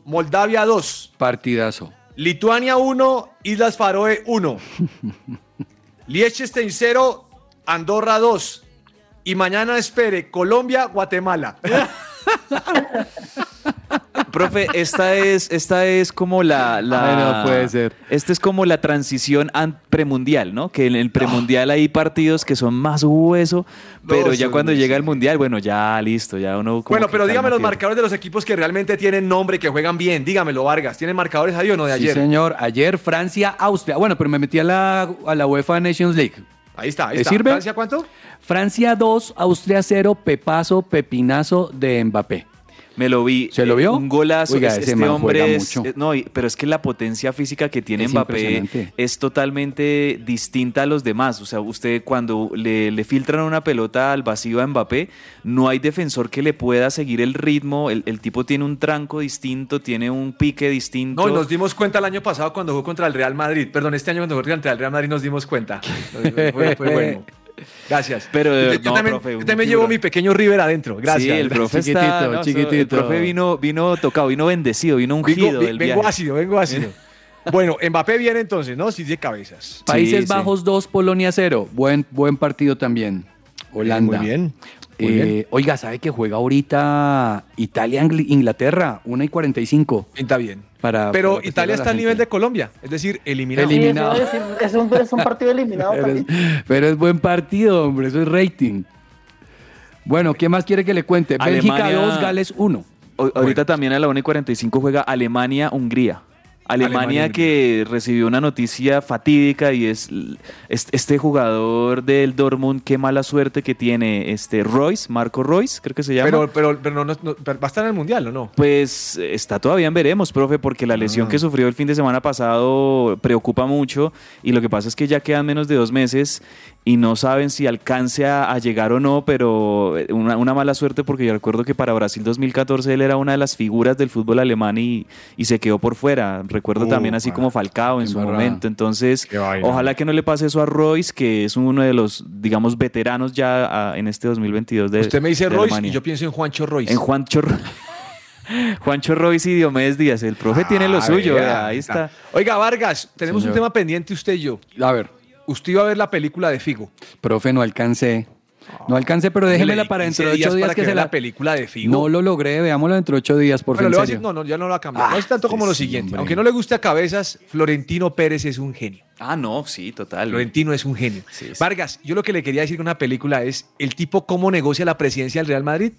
[SPEAKER 4] Moldavia 2.
[SPEAKER 5] Partidazo.
[SPEAKER 4] Lituania 1, Islas Faroe 1. <laughs> Liechtenstein 0, Andorra 2. Y mañana espere Colombia, Guatemala. <laughs>
[SPEAKER 7] Profe, esta es, esta es como la, la-
[SPEAKER 5] Ay, no puede ser.
[SPEAKER 7] Esta es como la transición an- premundial, ¿no? Que en el premundial hay partidos que son más hueso, pero ya cuando llega el mundial, bueno, ya listo, ya uno. como
[SPEAKER 4] Bueno, pero dígame los
[SPEAKER 7] tierra.
[SPEAKER 4] marcadores de los equipos que realmente tienen nombre, que juegan bien. Dígamelo, Vargas. ¿Tienen marcadores ahí o no de
[SPEAKER 5] Sí,
[SPEAKER 4] ayer?
[SPEAKER 5] señor. Ayer Francia, Austria. Bueno, pero me metí a la, a la UEFA Nations League.
[SPEAKER 4] Ahí está, ahí
[SPEAKER 5] ¿Le
[SPEAKER 4] está.
[SPEAKER 5] sirve?
[SPEAKER 4] ¿Francia cuánto?
[SPEAKER 5] Francia 2, Austria 0, pepazo, pepinazo de Mbappé.
[SPEAKER 7] Me lo vi.
[SPEAKER 5] ¿Se lo
[SPEAKER 7] eh,
[SPEAKER 5] vio?
[SPEAKER 7] Un golazo.
[SPEAKER 5] Oiga,
[SPEAKER 7] Es-
[SPEAKER 5] ese
[SPEAKER 7] este hombre es.
[SPEAKER 5] mucho.
[SPEAKER 7] eh, No, pero es que la potencia física que tiene
[SPEAKER 5] Es
[SPEAKER 7] Mbappé es totalmente distinta a los demás. O sea, usted cuando le, le filtran una pelota al vacío a Mbappé, no hay defensor que le pueda seguir el ritmo. El, el tipo tiene un tranco distinto, tiene un pique distinto.
[SPEAKER 4] No, nos dimos cuenta el año pasado cuando jugó contra el Real Madrid. Perdón, este año cuando jugó contra el Real Madrid nos dimos cuenta. <laughs> Fue, fue bueno. Gracias.
[SPEAKER 7] Pero,
[SPEAKER 4] yo, yo
[SPEAKER 7] no,
[SPEAKER 4] también,
[SPEAKER 7] profe,
[SPEAKER 4] yo también llevo mi pequeño River adentro. Gracias.
[SPEAKER 7] Sí, el profe
[SPEAKER 5] Chiquitito,
[SPEAKER 7] está, no,
[SPEAKER 5] chiquitito.
[SPEAKER 7] El profe vino, vino tocado, vino bendecido, vino
[SPEAKER 4] Vengo,
[SPEAKER 7] ungido
[SPEAKER 4] vi-
[SPEAKER 7] del
[SPEAKER 4] vengo
[SPEAKER 7] viaje.
[SPEAKER 4] ácido, vengo ácido. <laughs> bueno, Mbappé viene entonces, ¿no? Sí, de cabezas.
[SPEAKER 5] Países
[SPEAKER 7] sí.
[SPEAKER 5] Bajos 2, Polonia 0. Buen, buen partido también. Holanda.
[SPEAKER 4] Muy bien.
[SPEAKER 5] Eh,
[SPEAKER 4] bien.
[SPEAKER 5] Oiga, ¿sabe que juega ahorita Italia-Inglaterra? 1 y 45.
[SPEAKER 4] Está bien.
[SPEAKER 5] Para,
[SPEAKER 4] Pero
[SPEAKER 5] para
[SPEAKER 4] Italia está al nivel de Colombia, es decir, eliminado.
[SPEAKER 5] Eliminado.
[SPEAKER 8] decir, es, un, es un partido eliminado
[SPEAKER 5] Pero es,
[SPEAKER 8] también.
[SPEAKER 5] pero es buen partido, hombre, eso es rating. Bueno, ¿qué más quiere que le cuente? Bélgica
[SPEAKER 7] Alemania-
[SPEAKER 5] 2, Gales 1.
[SPEAKER 7] O- ahorita también a la 1 y 45 juega Alemania-Hungría. Alemania, que recibió una noticia fatídica y es este jugador del Dortmund, qué mala suerte que tiene este Royce, Marco Royce, creo que se llama.
[SPEAKER 4] Pero, pero, pero no, no- va a estar en el Mundial, ¿o no?
[SPEAKER 7] Pues está todavía en veremos, profe, porque la lesión
[SPEAKER 4] Ah.
[SPEAKER 7] que sufrió el fin de semana pasado preocupa mucho y lo que pasa es que ya quedan menos de dos meses y no saben si alcance a, a llegar o no, pero eh, una, una mala suerte porque yo recuerdo que para Brasil 2014 él era una de las figuras del fútbol alemán y, y se quedó por fuera. Recuerdo también así
[SPEAKER 4] Upa,
[SPEAKER 7] como Falcao en su momento. Entonces, ojalá que no le pase eso a Royce, que es uno de los, digamos, veteranos ya ah, en este 2022 de
[SPEAKER 4] Usted me dice Royce
[SPEAKER 7] Alemania.
[SPEAKER 4] y yo pienso en Juancho Royce.
[SPEAKER 7] En Juancho, Ro- <laughs> Juancho Royce y Diomedes Díaz. El profe tiene lo
[SPEAKER 4] Ah,
[SPEAKER 7] suyo. ahí está.
[SPEAKER 4] Oiga, Vargas, tenemos
[SPEAKER 5] Señor.
[SPEAKER 4] un tema pendiente usted y yo.
[SPEAKER 5] A ver,
[SPEAKER 4] Usted iba a ver la película de Figo.
[SPEAKER 5] profe, no alcancé. No alcancé, pero déjemela para dentro de 8 días
[SPEAKER 4] para
[SPEAKER 5] que se la...
[SPEAKER 4] la película de Figo.
[SPEAKER 5] No lo logré, veámoslo dentro de 8 días, por
[SPEAKER 4] Bueno,
[SPEAKER 5] fin.
[SPEAKER 4] decir, no, no, ya no lo va a cambiar.
[SPEAKER 5] Ah,
[SPEAKER 4] no es tanto como lo siguiente.
[SPEAKER 5] hombre.
[SPEAKER 4] Aunque no le guste a cabezas, Florentino Pérez es un genio.
[SPEAKER 7] Ah, no, sí, total.
[SPEAKER 4] Florentino es un genio.
[SPEAKER 7] Sí, sí.
[SPEAKER 4] Vargas, yo lo que le quería decir con una película es el tipo cómo negocia la presidencia del Real Madrid.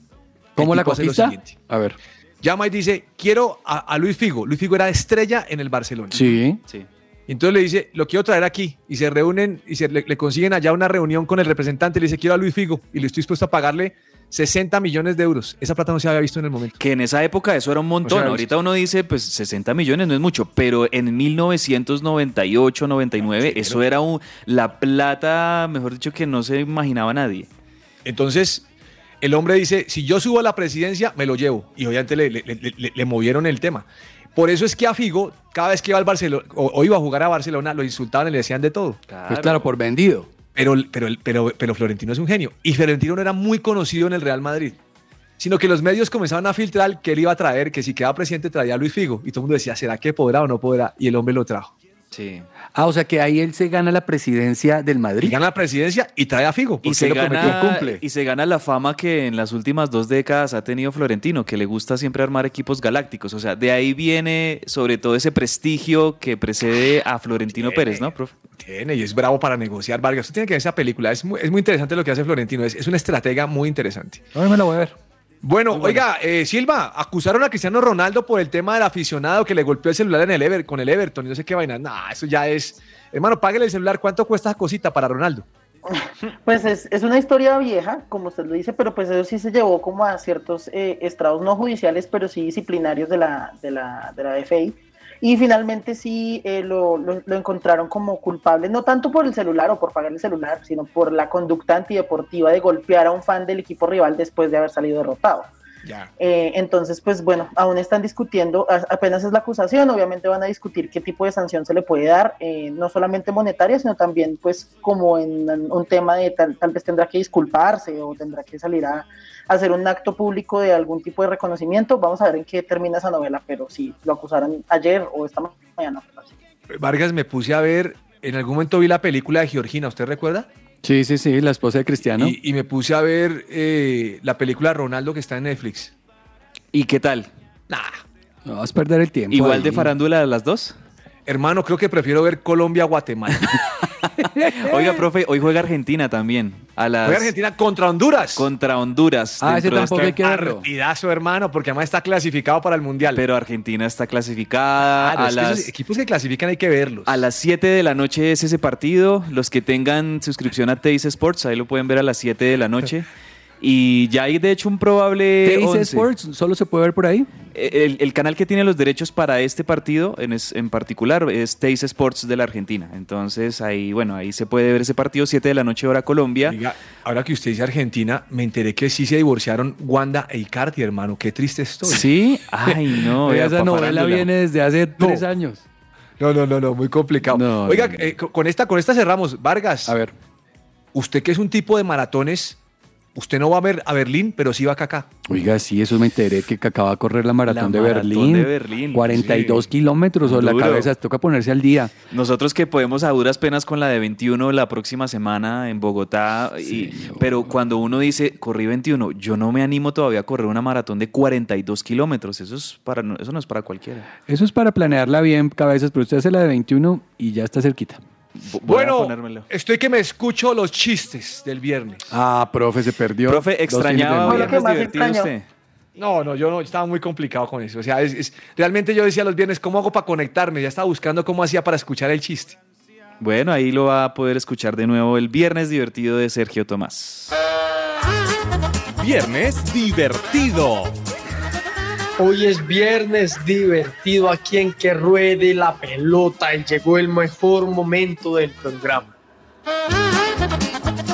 [SPEAKER 5] ¿Cómo la conquista?
[SPEAKER 4] siguiente.
[SPEAKER 5] A ver.
[SPEAKER 4] Llama y dice, quiero a, a Luis Figo. Luis Figo era estrella en el Barcelona.
[SPEAKER 5] Sí.
[SPEAKER 7] Sí.
[SPEAKER 4] Entonces le dice, lo quiero traer aquí. Y se reúnen y se le, le consiguen allá una reunión con el representante. Le dice, quiero a Luis Figo. Y le estoy dispuesto a pagarle 60 millones de euros. Esa plata no se había visto en el momento.
[SPEAKER 7] Que en esa época eso era un montón.
[SPEAKER 4] O sea,
[SPEAKER 7] Ahorita uno dice, pues 60 millones no es mucho, pero en 1998, 99, eso era un, la plata, mejor dicho, que no se imaginaba nadie.
[SPEAKER 4] Entonces, el hombre dice, si yo subo a la presidencia, me lo llevo. Y obviamente le- le- le- le movieron el tema. Por eso es que a Figo, cada vez que iba al Barcelona o, o iba a jugar a Barcelona, lo insultaban y le decían de todo.
[SPEAKER 5] Pues claro, por vendido.
[SPEAKER 4] Pero, pero, pero, pero Florentino es un genio. Y Florentino no era muy conocido en el Real Madrid. Sino que los medios comenzaban a filtrar que él iba a traer, que si quedaba presidente traía a Luis Figo. Y todo el mundo decía, ¿será que podrá o no podrá? Y el hombre lo trajo.
[SPEAKER 7] Sí.
[SPEAKER 5] Ah, o sea que ahí él se gana la presidencia del
[SPEAKER 4] Y
[SPEAKER 5] Madrid.
[SPEAKER 4] gana la presidencia y trae a Figo.
[SPEAKER 7] Y se,
[SPEAKER 4] lo prometió.
[SPEAKER 7] gana,
[SPEAKER 5] cumple.
[SPEAKER 7] y se gana la fama que en las últimas dos décadas ha tenido Florentino, que le gusta siempre armar equipos galácticos. O sea, de ahí viene sobre todo ese prestigio que precede a Florentino Pérez, ¿no, profe?
[SPEAKER 4] Tiene y es bravo para negociar. Vargas, usted tiene que ver esa película. Es muy, es muy interesante lo que hace Florentino. Es, es una estratega muy interesante.
[SPEAKER 5] Ahora me la voy a ver.
[SPEAKER 4] Bueno, oiga, eh, Silva, acusaron a Cristiano Ronaldo por el tema del aficionado que le golpeó el celular en el Ever, con el Everton y no sé qué vaina. Nah, eso ya es. Hermano, páguele el celular. ¿Cuánto cuesta esa cosita para Ronaldo? <laughs>
[SPEAKER 8] Pues es, es una historia vieja, como usted lo dice, pero pues eso sí se llevó como a ciertos eh, estrados no judiciales, pero sí disciplinarios de la, de la, de la FI. Y finalmente sí eh, lo, lo- lo encontraron como culpable, no tanto por el celular o por pagar el celular, sino por la conducta antideportiva de golpear a un fan del equipo rival después de haber salido derrotado.
[SPEAKER 4] Ya.
[SPEAKER 8] Eh, entonces, pues bueno, aún están discutiendo, apenas es la acusación, obviamente van a discutir qué tipo de sanción se le puede dar, eh, no solamente monetaria, sino también pues como en un tema de tal, tal vez tendrá que disculparse o tendrá que salir a, a hacer un acto público de algún tipo de reconocimiento. Vamos a ver en qué termina esa novela, pero sí, lo acusaron ayer o esta mañana. pues.
[SPEAKER 4] Vargas, me puse a ver. En algún momento vi la película de Georgina, ¿usted recuerda?
[SPEAKER 5] Sí, sí, sí, la esposa de Cristiano.
[SPEAKER 4] Y, y me puse a ver eh, la película Ronaldo que está en Netflix.
[SPEAKER 7] ¿Y qué tal?
[SPEAKER 5] No vas a perder el tiempo.
[SPEAKER 7] Igual
[SPEAKER 5] ahí.
[SPEAKER 7] de farándula las dos.
[SPEAKER 4] Hermano, creo que prefiero ver Colombia-Guatemala. <laughs> <laughs>
[SPEAKER 7] Oiga, profe, hoy juega Argentina también. A las,
[SPEAKER 4] Juega Argentina contra Honduras.
[SPEAKER 7] Contra Honduras.
[SPEAKER 5] Ah, ese tampoco hay que verlo.
[SPEAKER 4] Partidazo, hermano, porque además está clasificado para el Mundial.
[SPEAKER 7] Pero Argentina está clasificada.
[SPEAKER 4] Claro,
[SPEAKER 7] a,
[SPEAKER 4] es que esos equipos que clasifican hay que verlos.
[SPEAKER 7] a las 7 de la noche es ese partido. Los que tengan suscripción a Teis Sports, ahí lo pueden ver a las 7 de la noche. <laughs> Y ya hay de hecho un probable.
[SPEAKER 5] Teis
[SPEAKER 7] 11.
[SPEAKER 5] Sports solo se puede ver por ahí.
[SPEAKER 7] El, el canal que tiene los derechos para este partido en, es- en particular es Teis Sports de la Argentina. Entonces ahí, bueno, ahí se puede ver ese partido 7 de la noche hora Colombia.
[SPEAKER 4] Oiga, ahora que usted dice Argentina, me enteré que sí se divorciaron Wanda e Icardi, hermano. Qué triste estoy.
[SPEAKER 7] Sí, ay no.
[SPEAKER 5] Oiga, <laughs> esa novela viene desde hace tres años.
[SPEAKER 4] No, no, no, no, muy complicado.
[SPEAKER 5] No,
[SPEAKER 4] Oiga,
[SPEAKER 5] no,
[SPEAKER 4] eh, co- con esta, con esta cerramos. Vargas,
[SPEAKER 5] A ver.
[SPEAKER 4] usted que es un tipo de maratones, Usted no va a ver a Berlín, pero sí va a Kaká.
[SPEAKER 5] Oiga, sí, eso me enteré que acaba de correr la maratón,
[SPEAKER 7] La
[SPEAKER 5] de,
[SPEAKER 7] maratón
[SPEAKER 5] Berlín.
[SPEAKER 7] de Berlín,
[SPEAKER 5] 42 kilómetros o la cabeza, toca ponerse al día.
[SPEAKER 7] Nosotros que podemos a duras penas con la de 21 la próxima semana en Bogotá, y- pero cuando uno dice corrí 21, yo no me animo todavía a correr una maratón de 42 kilómetros. Eso, es para, no- eso no es para cualquiera.
[SPEAKER 5] Eso es para planearla bien, cabezas, pero usted hace la de 21 y ya está cerquita.
[SPEAKER 7] Voy
[SPEAKER 4] Bueno,
[SPEAKER 7] ponérmelo.
[SPEAKER 4] estoy que me escucho los chistes del viernes.
[SPEAKER 5] Ah, profe, se perdió.
[SPEAKER 7] Profe, extrañaba viernes divertido usted.
[SPEAKER 4] No, no, yo no, estaba muy complicado con eso. O sea, es- es- realmente yo decía los viernes, ¿cómo hago para conectarme? Ya estaba buscando cómo hacía para escuchar el chiste.
[SPEAKER 7] Bueno, ahí lo va a poder escuchar de nuevo el viernes divertido de Sergio Tomás.
[SPEAKER 3] Viernes divertido.
[SPEAKER 10] Hoy es viernes divertido aquí en que ruede la pelota y llegó el mejor momento del programa.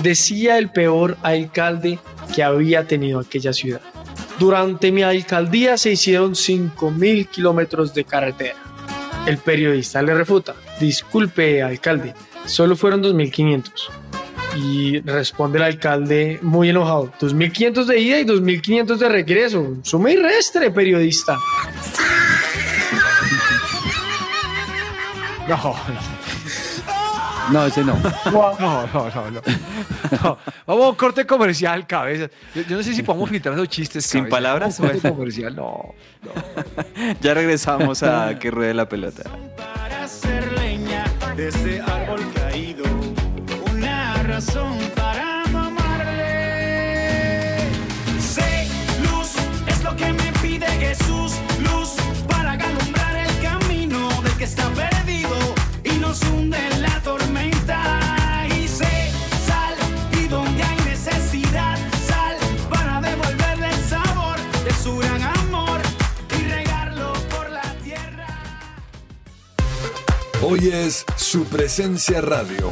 [SPEAKER 10] Decía el peor alcalde que había tenido aquella ciudad. Durante mi alcaldía se hicieron 5.000 kilómetros de carretera. El periodista le refuta, disculpe alcalde, solo fueron 2.500. Y responde el alcalde muy enojado, 2.500 de ida y 2.500 de regreso. Suma y restre, periodista.
[SPEAKER 4] No, no.
[SPEAKER 5] No, ese no.
[SPEAKER 4] No, no, no, no. No, Vamos a un corte comercial, cabeza. Yo, yo no sé si podemos filtrar esos chistes.
[SPEAKER 7] ¿Sin
[SPEAKER 4] cabeza.
[SPEAKER 7] palabras?
[SPEAKER 4] Un corte
[SPEAKER 7] Bueno.
[SPEAKER 4] comercial, no. <laughs>
[SPEAKER 7] Ya regresamos a que ruede la pelota.
[SPEAKER 9] para hacer leña de ese árbol caído. Una razón para mamarle. Sé, luz es lo que me pide Jesús. Luz para alumbrar el camino del que está perdido y nos hunde en la tormenta. Y sé, sal y donde hay necesidad, sal para devolverle el sabor de su gran amor y regarlo por la tierra.
[SPEAKER 11] Hoy es su presencia radio.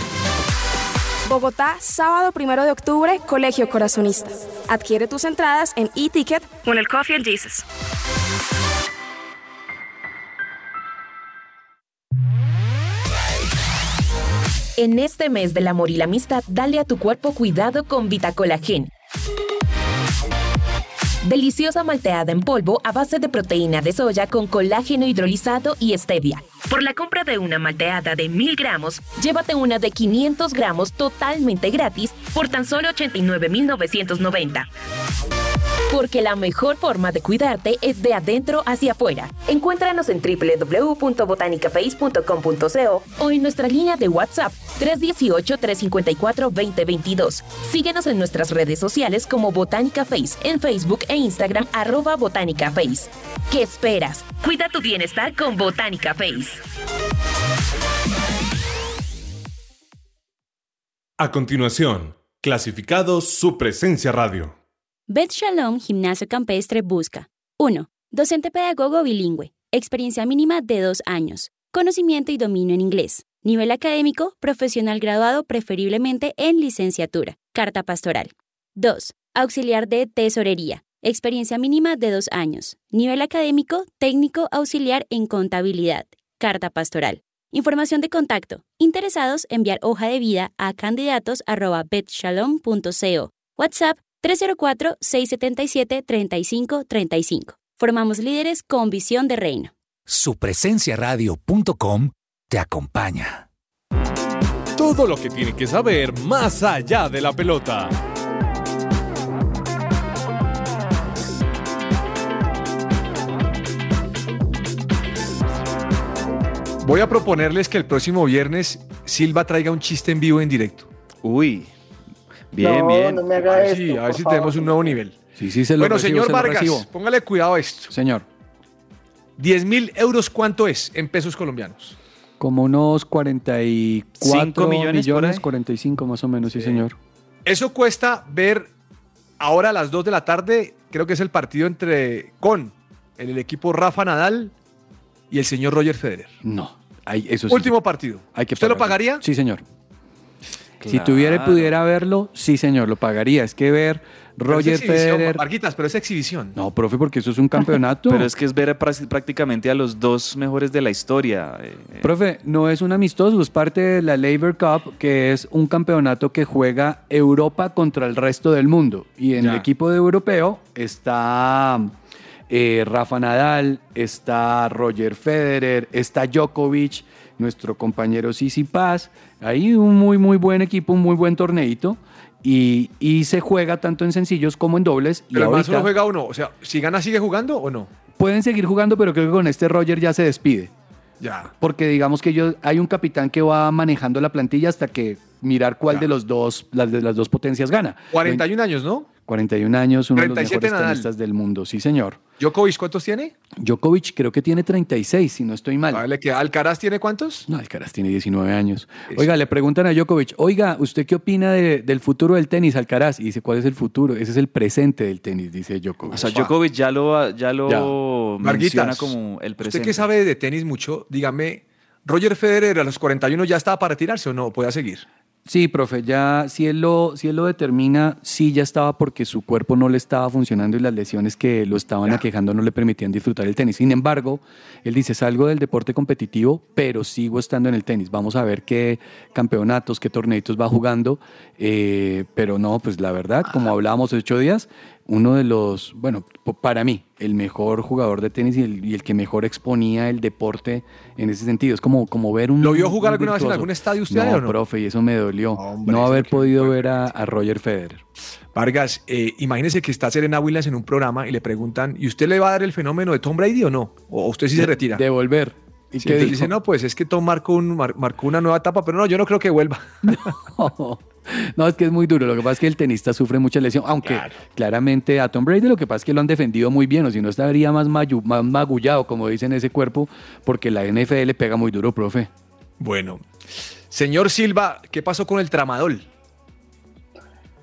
[SPEAKER 12] Bogotá, sábado primero de octubre, Colegio Corazonista. Adquiere tus entradas en e-ticket
[SPEAKER 13] con el Coffee and Jesus.
[SPEAKER 14] En este mes del amor y la amistad, dale a tu cuerpo cuidado con Vitacolagen. Deliciosa malteada en polvo a base de proteína de soya con colágeno hidrolizado y stevia. Por la compra de una malteada de 1000 gramos, llévate una de 500 gramos totalmente gratis por tan solo 89,990. Porque la mejor forma de cuidarte es de adentro hacia afuera. Encuéntranos en www.botanicaface.com.co o en nuestra línea de WhatsApp 318-354-2022. Síguenos en nuestras redes sociales como Botánica Face, en Facebook e Instagram arroba Botánica Face. ¿Qué esperas? Cuida tu bienestar con Botánica Face.
[SPEAKER 15] A continuación, clasificados su presencia radio.
[SPEAKER 16] Bet Shalom Gimnasio Campestre busca 1. Docente pedagogo bilingüe. Experiencia mínima de dos años. Conocimiento y dominio en inglés. Nivel académico, profesional graduado preferiblemente en licenciatura. Carta pastoral. 2. Auxiliar de tesorería. Experiencia mínima de dos años. Nivel académico, técnico auxiliar en contabilidad. Carta pastoral. Información de contacto. Interesados, enviar hoja de vida a candidatos.betshalom.co. WhatsApp 304-677-3535. Formamos líderes con visión de reino.
[SPEAKER 3] Supresenciaradio.com te acompaña. Todo lo que tiene que saber más allá de la pelota.
[SPEAKER 4] Voy a proponerles que el próximo viernes Silva traiga un chiste en vivo en directo.
[SPEAKER 7] Uy, bien,
[SPEAKER 8] No,
[SPEAKER 7] bien.
[SPEAKER 8] no me haga
[SPEAKER 4] A ver
[SPEAKER 8] esto,
[SPEAKER 4] si, a ver si
[SPEAKER 8] favor.
[SPEAKER 4] tenemos un nuevo nivel.
[SPEAKER 5] Sí, sí, se lo
[SPEAKER 4] bueno,
[SPEAKER 5] recibo,
[SPEAKER 4] señor
[SPEAKER 5] se
[SPEAKER 4] Vargas, póngale cuidado a esto.
[SPEAKER 5] Señor.
[SPEAKER 4] 10 mil euros, ¿cuánto es en pesos colombianos?
[SPEAKER 5] Como unos 44
[SPEAKER 7] Cinco millones ahí.
[SPEAKER 5] 45 más o menos, sí, señor.
[SPEAKER 4] Eso cuesta ver ahora a las 2 de la tarde, creo que es el partido entre con el, el equipo Rafa Nadal y el señor Roger Federer.
[SPEAKER 5] No, hay, eso sí.
[SPEAKER 4] Último partido.
[SPEAKER 5] Hay que
[SPEAKER 4] ¿Usted lo pagaría?
[SPEAKER 5] Sí, señor. Si tuviera y pudiera verlo, sí, señor, lo pagaría. Es que ver
[SPEAKER 4] Pero es
[SPEAKER 5] Roger
[SPEAKER 4] exhibición,
[SPEAKER 5] Federer.
[SPEAKER 4] Marquitas, pero es exhibición.
[SPEAKER 5] No, profe, porque eso es un campeonato.
[SPEAKER 7] Pero es que es ver prácticamente a los dos mejores de la historia. eh, eh.
[SPEAKER 5] Profe, no es un amistoso, es parte de la Labor Cup, que es un campeonato que juega Europa contra el resto del mundo. Y en
[SPEAKER 4] Ya.
[SPEAKER 5] el equipo de europeo está eh, Rafa Nadal, está Roger Federer, está Djokovic, nuestro compañero Sisi Paz. Hay un muy, muy buen equipo, un muy buen torneito. Y, y se juega tanto en sencillos como en dobles. y
[SPEAKER 4] Pero además
[SPEAKER 5] ahorita
[SPEAKER 4] solo juega uno. O sea, si gana, ¿sigue jugando o no?
[SPEAKER 5] pueden seguir jugando, pero creo que con este Roger ya se despide.
[SPEAKER 4] Ya.
[SPEAKER 5] Porque digamos que ellos, hay un capitán que va manejando la plantilla hasta que mirar cuál de los dos, las de las dos potencias gana.
[SPEAKER 4] 41 años, ¿no?
[SPEAKER 5] 41 años, uno de los
[SPEAKER 4] 37
[SPEAKER 5] mejores
[SPEAKER 4] Nadal.
[SPEAKER 5] tenistas del mundo, sí señor.
[SPEAKER 4] ¿Djokovic cuántos tiene?
[SPEAKER 5] Djokovic creo que tiene 36, si no estoy mal.
[SPEAKER 4] Vale, que ¿Alcaraz tiene cuántos?
[SPEAKER 5] No, Alcaraz tiene 19 años. Oiga, le preguntan a Djokovic, oiga, ¿usted qué opina de- del futuro del tenis, Alcaraz? Y dice, ¿cuál es el futuro? Ese es el presente del tenis, dice Djokovic.
[SPEAKER 7] O sea, Djokovic ya lo, ya lo menciona
[SPEAKER 4] Marguitas,
[SPEAKER 7] como el presente.
[SPEAKER 4] Usted que sabe de tenis mucho, dígame, ¿Roger Federer a los 41 ya estaba para retirarse o no? ¿Podía seguir?
[SPEAKER 5] Sí, profe, ya si él, lo, si él lo determina, sí ya estaba porque su cuerpo no le estaba funcionando y las lesiones que lo estaban aquejando no le permitían disfrutar el tenis. Sin embargo, él dice, salgo del deporte competitivo, pero sigo estando en el tenis. Vamos a ver qué campeonatos, qué torneitos va jugando. Eh, pero no, pues la verdad, como hablábamos hace ocho días, uno de los, bueno, para mí, el mejor jugador de tenis y el, y el que mejor exponía el deporte en ese sentido. Es como, como ver un...
[SPEAKER 4] ¿Lo vio jugar
[SPEAKER 5] un
[SPEAKER 4] alguna vez en algún estadio usted
[SPEAKER 5] No,
[SPEAKER 4] o no?
[SPEAKER 5] profe, y eso me dolió.
[SPEAKER 4] Hombre,
[SPEAKER 5] no haber
[SPEAKER 4] que-
[SPEAKER 5] podido ver a, a Roger Federer.
[SPEAKER 4] Vargas, eh, imagínese que está Serena Williams en un programa y le preguntan, ¿y usted le va a dar el fenómeno de Tom Brady o no? ¿O usted sí se retira?
[SPEAKER 5] Devolver. ¿Y
[SPEAKER 4] Sí,
[SPEAKER 5] dijo?
[SPEAKER 4] dice, no, pues es que Tom marcó, un, mar- marcó una nueva etapa, pero no, yo no creo que vuelva. <laughs>
[SPEAKER 5] No, es que es muy duro. Lo que pasa es que el tenista sufre mucha lesión, aunque claramente a Tom Brady lo que pasa es que lo han defendido muy bien, o si no estaría más, mayu- más magullado, como dicen ese cuerpo, porque la NFL pega muy duro, profe.
[SPEAKER 4] Bueno, señor Silva, ¿qué pasó con el tramadol?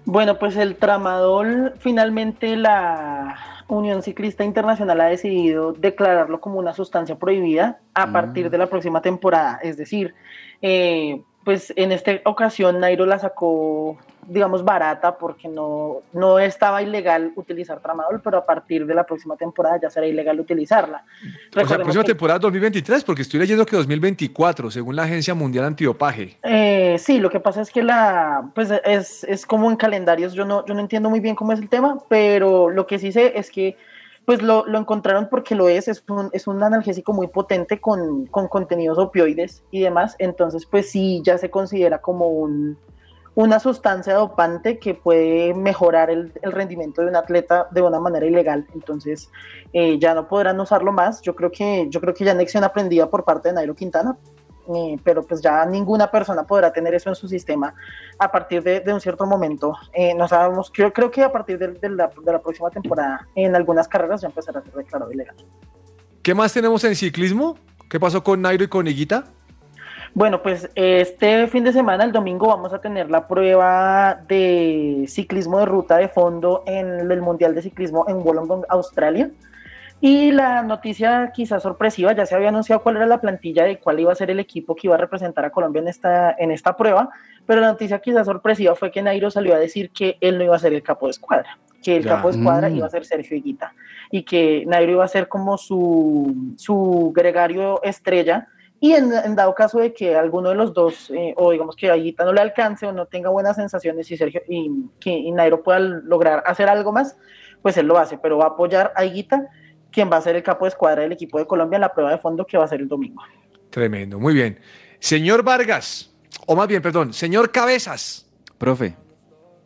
[SPEAKER 8] Bueno, pues el tramadol, finalmente la Unión Ciclista Internacional ha decidido declararlo como una sustancia prohibida a partir de la próxima temporada. Es decir, eh, pues en esta ocasión Nairo la sacó, digamos, barata porque no, no estaba ilegal utilizar tramadol, pero a partir de la próxima temporada ya será ilegal utilizarla.
[SPEAKER 4] O sea,
[SPEAKER 8] Recordemos
[SPEAKER 4] próxima
[SPEAKER 8] que-
[SPEAKER 4] temporada 2023, porque estoy leyendo que 2024, según la Agencia Mundial Antidopaje.
[SPEAKER 8] Eh, sí, lo que pasa es que la, pues es, es como en calendarios, yo no, yo no entiendo muy bien cómo es el tema, pero lo que sí sé es que pues lo, lo encontraron porque lo es, es un, es un analgésico muy potente con, con contenidos opioides y demás, entonces pues sí, ya se considera como un, una sustancia dopante que puede mejorar el, rendimiento de un atleta de una manera ilegal, entonces eh, ya no podrán usarlo más, yo creo que, yo creo que ya aprendida por parte de Nairo Quintana, eh, pero pues ya ninguna persona podrá tener eso en su sistema a partir de, de un cierto momento. Eh, no sabemos, creo, creo que a partir de, de la, de la próxima temporada en algunas carreras ya empezará a ser declarado ilegal.
[SPEAKER 4] ¿Qué más tenemos en ciclismo? ¿Qué pasó con Nairo y con Higuita?
[SPEAKER 8] Bueno, pues este fin de semana, el domingo, vamos a tener la prueba de ciclismo de ruta de fondo en el Mundial de Ciclismo en Wollongong, Australia. Y la noticia quizás sorpresiva, ya se había anunciado cuál era la plantilla de cuál iba a ser el equipo que iba a representar a Colombia en esta, en esta prueba, pero la noticia quizás sorpresiva fue que Nairo salió a decir que él no iba a ser el capo de escuadra, que el
[SPEAKER 17] Ya.
[SPEAKER 8] capo de escuadra
[SPEAKER 17] Mm.
[SPEAKER 8] iba a ser Sergio Higuita y que Nairo iba a ser como su, su gregario estrella y en, en dado caso de que alguno de los dos, eh, o digamos que Higuita no le alcance o no tenga buenas sensaciones y Sergio y, que y Nairo pueda lograr hacer algo más, pues él lo hace, pero va a apoyar a Higuita, quien va a ser el capo de escuadra del equipo de Colombia en la prueba de fondo que va a ser el domingo.
[SPEAKER 4] Tremendo, muy bien. Señor Vargas, o más bien, perdón, señor Cabezas.
[SPEAKER 7] Profe.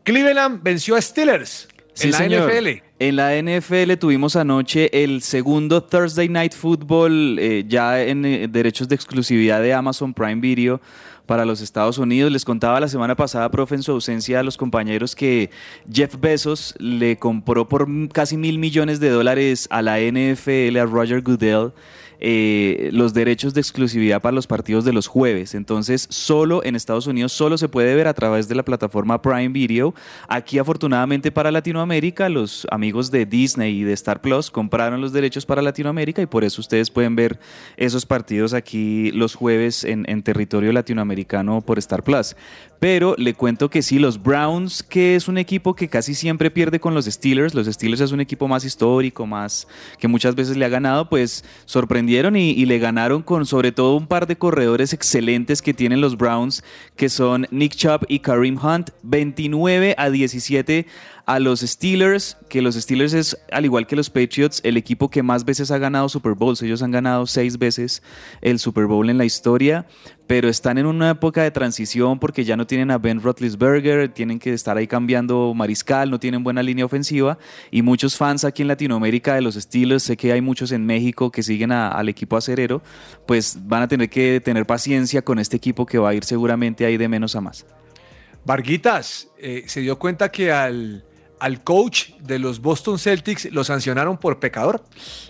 [SPEAKER 4] Cleveland venció a Steelers.
[SPEAKER 7] Sí,
[SPEAKER 4] en la
[SPEAKER 7] señor.
[SPEAKER 4] NFL.
[SPEAKER 7] En la NFL tuvimos anoche el segundo Thursday Night Football eh, ya en eh, derechos de exclusividad de Amazon Prime Video para los Estados Unidos. Les contaba la semana pasada, profe, en su ausencia a los compañeros que Jeff Bezos le compró por casi mil millones de dólares a la NFL, a Roger Goodell, eh, los derechos de exclusividad para los partidos de los jueves. Entonces, solo en Estados Unidos, solo se puede ver a través de la plataforma Prime Video. Aquí, afortunadamente para Latinoamérica, los amigos de Disney y de Star Plus compraron los derechos para Latinoamérica y por eso ustedes pueden ver esos partidos aquí los jueves en, territorio latinoamericano por Star Plus. Pero le cuento que sí, los Browns, que es un equipo que casi siempre pierde con los Steelers, los Steelers es un equipo más histórico, más que muchas veces le ha ganado, pues y, y le ganaron con sobre todo un par de corredores excelentes que tienen los Browns, que son Nick Chubb y Kareem Hunt, 29 a 17 a los Steelers, que los Steelers es, al igual que los Patriots, el equipo que más veces ha ganado Super Bowls. Ellos han ganado seis veces el Super Bowl en la historia, pero están en una época de transición porque ya no tienen a Ben Roethlisberger, tienen que estar ahí cambiando mariscal, no tienen buena línea ofensiva y muchos fans aquí en Latinoamérica de los Steelers, sé que hay muchos en México que siguen a- al equipo acerero, pues van a tener que tener paciencia con este equipo que va a ir seguramente ahí de menos a más.
[SPEAKER 4] Varguitas, eh, se dio cuenta que al, al coach de los Boston Celtics lo sancionaron por pecador.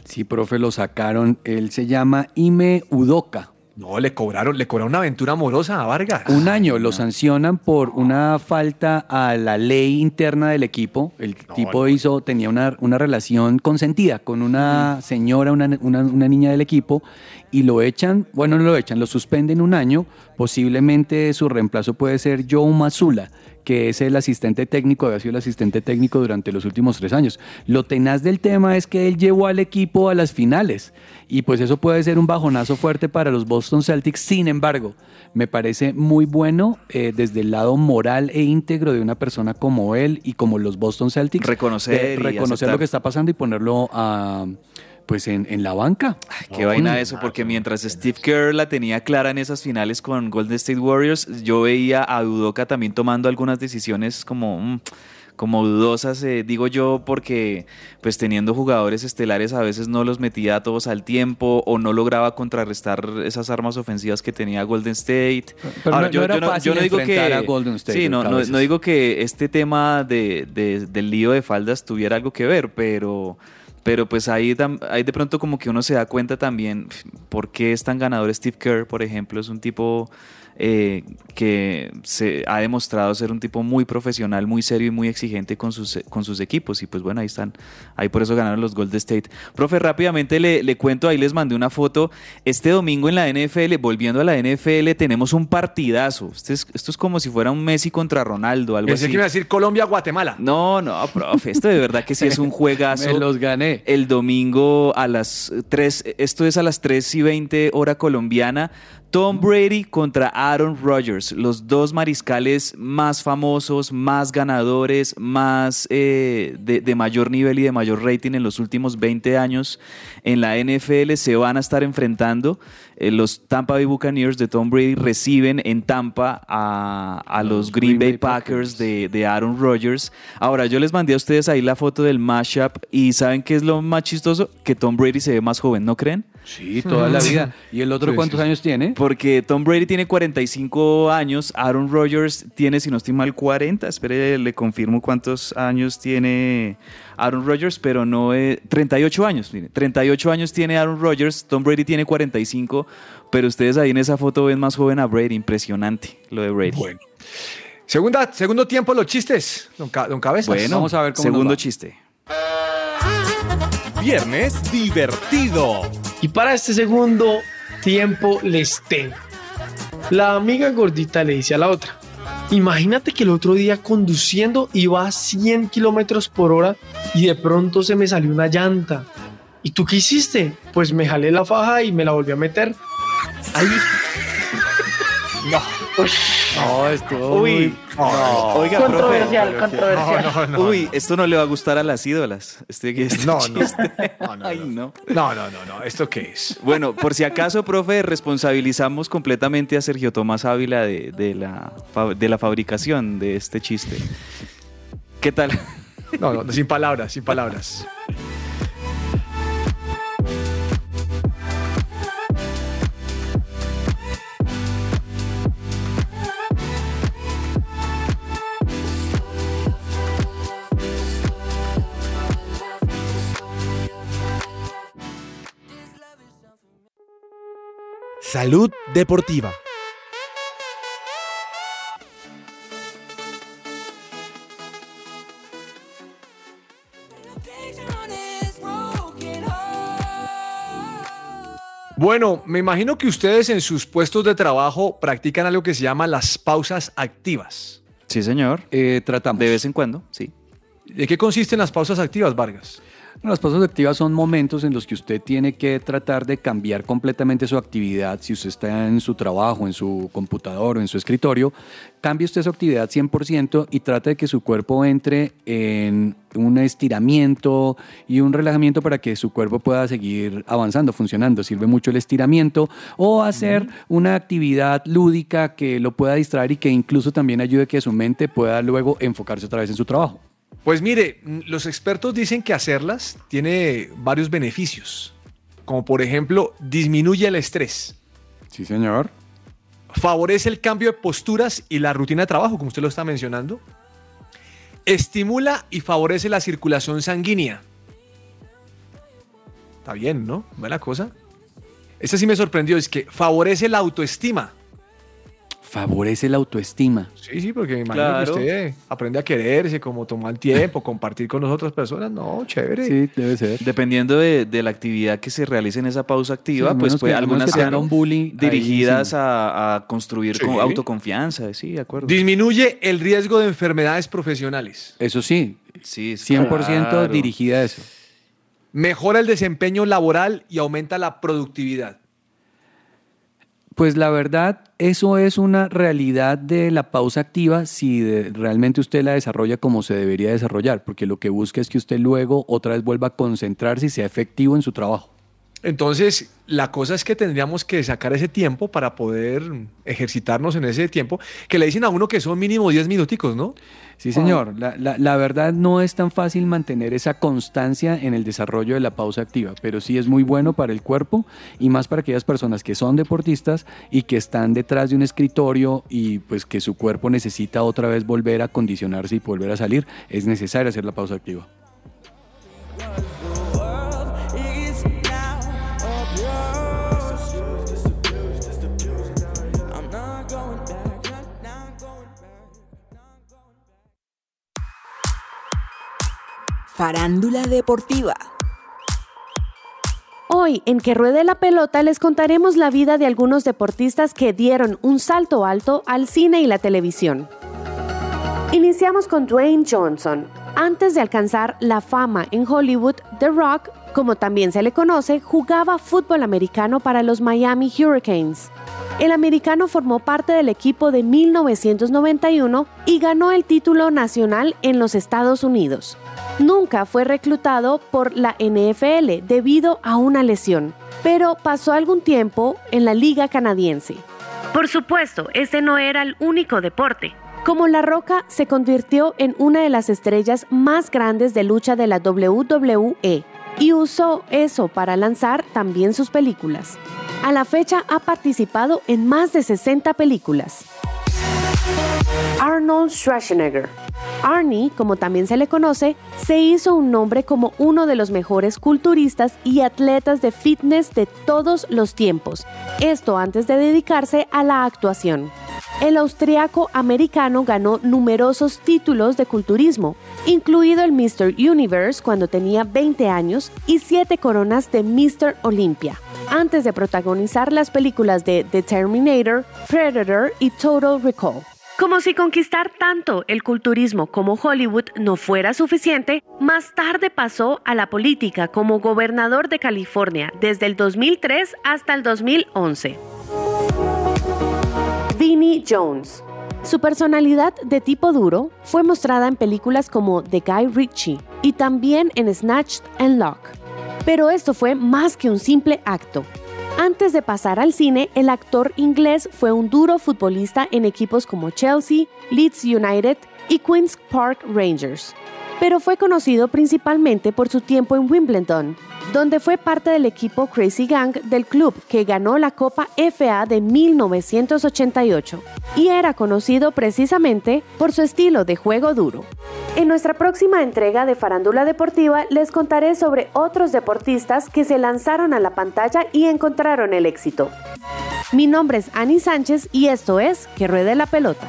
[SPEAKER 5] Sí, profe, lo sacaron. Él se llama Ime Udoka.
[SPEAKER 4] No, le cobraron, le cobraron una aventura amorosa a Vargas.
[SPEAKER 5] Un año lo sancionan por una falta a la ley interna del equipo. El tipo hizo, tenía una, una relación consentida con una señora, una, una- una niña del equipo, y lo echan, bueno, no lo echan, lo suspenden un año. Posiblemente su reemplazo puede ser Joe Mazula, que es el asistente técnico, había sido el asistente técnico durante los últimos tres años. Lo tenaz del tema es que él llevó al equipo a las finales y pues eso puede ser un bajonazo fuerte para los Boston Celtics. Sin embargo, me parece muy bueno eh, desde el lado moral e íntegro de una persona como él y como los Boston Celtics.
[SPEAKER 7] Reconocer
[SPEAKER 5] reconocer
[SPEAKER 7] aceptar.
[SPEAKER 5] lo que está pasando y ponerlo a... Pues en, en la banca.
[SPEAKER 7] Qué vaina eso, porque mientras Steve Kerr la tenía clara en esas finales con Golden State Warriors, yo veía a Udoka también tomando algunas decisiones como, mm, como dudosas, eh, digo yo, porque pues teniendo jugadores estelares a veces no los metía a todos al tiempo o no lograba contrarrestar esas armas ofensivas que tenía Golden State.
[SPEAKER 5] Pero no- no era fácil enfrentar a Golden State
[SPEAKER 7] Sí, no, no, no digo que este tema de, de- del lío de faldas tuviera algo que ver, pero, pero pues ahí, ahí de pronto como que uno se da cuenta también por qué es tan ganador Steve Kerr, por ejemplo, es un tipo eh, que se ha demostrado ser un tipo muy profesional, muy serio y muy exigente con sus, con sus equipos y pues bueno, ahí están, ahí por eso ganaron los Golden State. Profe, rápidamente le, le cuento, ahí les mandé una foto, este domingo en la NFL, volviendo a la NFL, tenemos un partidazo, Este es- esto es como si fuera un Messi contra Ronaldo, algo
[SPEAKER 4] Pensé
[SPEAKER 7] así.
[SPEAKER 4] que iba a decir Colombia-Guatemala.
[SPEAKER 7] No, no, profe, esto de verdad que sí es un <laughs> juegazo.
[SPEAKER 5] Me los gané.
[SPEAKER 7] El domingo a las 3, esto es a las 3 y 20 hora colombiana. Tom Brady contra Aaron Rodgers, los dos mariscales más famosos, más ganadores, más eh, de, de mayor nivel y de mayor rating en los últimos 20 años en la NFL se van a estar enfrentando. Eh, los Tampa Bay Buccaneers de Tom Brady reciben en Tampa a, a los Green Bay Packers de, de Aaron Rodgers. Ahora, yo les mandé a ustedes ahí la foto del mashup y ¿saben qué es lo más chistoso? Que Tom Brady se ve más joven, ¿no creen?
[SPEAKER 5] Sí, toda la vida. ¿Y el otro
[SPEAKER 7] Sí,
[SPEAKER 5] cuántos
[SPEAKER 7] sí.
[SPEAKER 5] años tiene?
[SPEAKER 7] Porque Tom Brady tiene 45 años, Aaron Rodgers tiene, si no estoy mal, 40. Espere, le confirmo cuántos años tiene Aaron Rodgers, pero no es 38 años. Mire, 38 años tiene Aaron Rodgers, Tom Brady tiene 45, pero ustedes ahí en esa foto ven más joven a Brady. Impresionante lo de Brady.
[SPEAKER 4] Bueno. Segunda, segundo tiempo, los chistes, don, Ca- don Cabezas.
[SPEAKER 7] Bueno, segundo chiste.
[SPEAKER 3] Viernes divertido.
[SPEAKER 10] Y para este segundo tiempo les tengo. La amiga gordita le dice a la otra, imagínate que el otro día conduciendo iba a 100 kilómetros por hora y de pronto se me salió una llanta. ¿Y tú qué hiciste? Pues me jalé la faja y me la volví a meter. Ahí.
[SPEAKER 4] No.
[SPEAKER 5] No, estuvo
[SPEAKER 7] Uy,
[SPEAKER 5] muy-
[SPEAKER 7] no. oiga,
[SPEAKER 8] Controversial,
[SPEAKER 7] profe.
[SPEAKER 8] controversial.
[SPEAKER 4] No, no, no.
[SPEAKER 7] Uy, esto no le va a gustar a las ídolas. Este, este
[SPEAKER 4] No, no.
[SPEAKER 7] chiste.
[SPEAKER 4] No, no,
[SPEAKER 7] Ay,
[SPEAKER 4] no.
[SPEAKER 7] no.
[SPEAKER 4] No, no, no. ¿Esto qué es?
[SPEAKER 7] Bueno, por si acaso, profe, responsabilizamos completamente a Sergio Tomás Ávila de, de la, de la fabricación de este chiste. ¿Qué tal?
[SPEAKER 4] No, no, sin palabras, sin palabras.
[SPEAKER 17] Salud Deportiva.
[SPEAKER 4] Bueno, me imagino que ustedes en sus puestos de trabajo practican algo que se llama las pausas activas.
[SPEAKER 7] Sí, señor.
[SPEAKER 5] tratamos.
[SPEAKER 7] De vez en cuando, sí.
[SPEAKER 4] ¿De qué consisten las pausas activas, Vargas?
[SPEAKER 5] Las pausas activas son momentos en los que usted tiene que tratar de cambiar completamente su actividad. Si usted está en su trabajo, en su computador o en su escritorio, cambie usted su actividad 100% y trate de que su cuerpo entre en un estiramiento y un relajamiento para que su cuerpo pueda seguir avanzando, funcionando. Sirve mucho el estiramiento o hacer una actividad lúdica que lo pueda distraer y que incluso también ayude a que su mente pueda luego enfocarse otra vez en su trabajo.
[SPEAKER 4] Pues mire, los expertos dicen que hacerlas tiene varios beneficios, como por ejemplo disminuye el estrés.
[SPEAKER 5] Sí, señor.
[SPEAKER 4] Favorece el cambio de posturas y la rutina de trabajo, como usted lo está mencionando. Estimula y favorece la circulación sanguínea. Está bien, ¿no? Buena cosa. Esta sí me sorprendió, es que favorece la autoestima.
[SPEAKER 5] Favorece la autoestima.
[SPEAKER 4] Sí, sí, porque me imagino
[SPEAKER 5] Claro.
[SPEAKER 4] que usted aprende a quererse, como tomar tiempo, compartir con las otras personas. No, chévere.
[SPEAKER 5] Sí, debe ser.
[SPEAKER 7] Dependiendo de, de la actividad que se realice en esa pausa activa,
[SPEAKER 5] Sí,
[SPEAKER 7] pues
[SPEAKER 5] que- menos
[SPEAKER 7] algunas sean
[SPEAKER 5] un bully ahí
[SPEAKER 7] dirigidas a, a construir
[SPEAKER 4] Sí.
[SPEAKER 7] autoconfianza. Sí, de acuerdo.
[SPEAKER 4] Disminuye el riesgo de enfermedades profesionales.
[SPEAKER 5] Eso sí,
[SPEAKER 7] Sí,
[SPEAKER 5] 100%
[SPEAKER 7] claro.
[SPEAKER 5] dirigida a eso.
[SPEAKER 4] Mejora el desempeño laboral y aumenta la productividad.
[SPEAKER 5] Pues la verdad, eso es una realidad de la pausa activa si de- realmente usted la desarrolla como se debería desarrollar, porque lo que busca es que usted luego otra vez vuelva a concentrarse y sea efectivo en su trabajo.
[SPEAKER 4] Entonces, la cosa es que tendríamos que sacar ese tiempo para poder ejercitarnos en ese tiempo, que le dicen a uno que son mínimo 10 minuticos, ¿no?
[SPEAKER 5] Sí, señor. La, la- la verdad no es tan fácil mantener esa constancia en el desarrollo de la pausa activa, pero sí es muy bueno para el cuerpo y más para aquellas personas que son deportistas y que están detrás de un escritorio y pues que su cuerpo necesita otra vez volver a condicionarse y volver a salir. Es necesario hacer la pausa activa.
[SPEAKER 18] Farándula deportiva.
[SPEAKER 19] Hoy, en Que Ruede la Pelota, les contaremos la vida de algunos deportistas que dieron un salto alto al cine y la televisión. Iniciamos con Dwayne Johnson. Antes de alcanzar la fama en Hollywood, The Rock, como también se le conoce, jugaba fútbol americano para los Miami Hurricanes. El americano formó parte del equipo de 1991 y ganó el título nacional en los Estados Unidos. Nunca fue reclutado por la NFL debido a una lesión, pero pasó algún tiempo en la liga canadiense. Por supuesto, este no era el único deporte. Como La Roca se convirtió en una de las estrellas más grandes de lucha de la WWE y usó eso para lanzar también sus películas. A la fecha ha participado en más de 60 películas. Arnold Schwarzenegger. Arnie, como también se le conoce, se hizo un nombre como uno de los mejores culturistas y atletas de fitness de todos los tiempos. Esto antes de dedicarse a la actuación. El austriaco americano ganó numerosos títulos de culturismo, incluido el Mr. Universe cuando tenía 20 años y 7 coronas de Mr. Olympia, antes de protagonizar las películas de The Terminator, Predator y Total Recall. Como si conquistar tanto el culturismo como Hollywood no fuera suficiente, más tarde pasó a la política como gobernador de California desde el 2003 hasta el 2011. Jones. Su personalidad de tipo duro fue mostrada en películas como The Guy Ritchie y también en Snatched and Lock. Pero esto fue más que un simple acto. Antes de pasar al cine, el actor inglés fue un duro futbolista en equipos como Chelsea, Leeds United y Queen's Park Rangers.
[SPEAKER 20] Pero fue conocido principalmente por su tiempo en Wimbledon, donde fue parte del equipo Crazy Gang del club que ganó la Copa FA de 1988 y era conocido precisamente por su estilo de juego duro. En nuestra próxima entrega de Farándula Deportiva les contaré sobre otros deportistas que se lanzaron a la pantalla y encontraron el éxito. Mi nombre es Ani Sánchez y esto es Que Ruede la Pelota.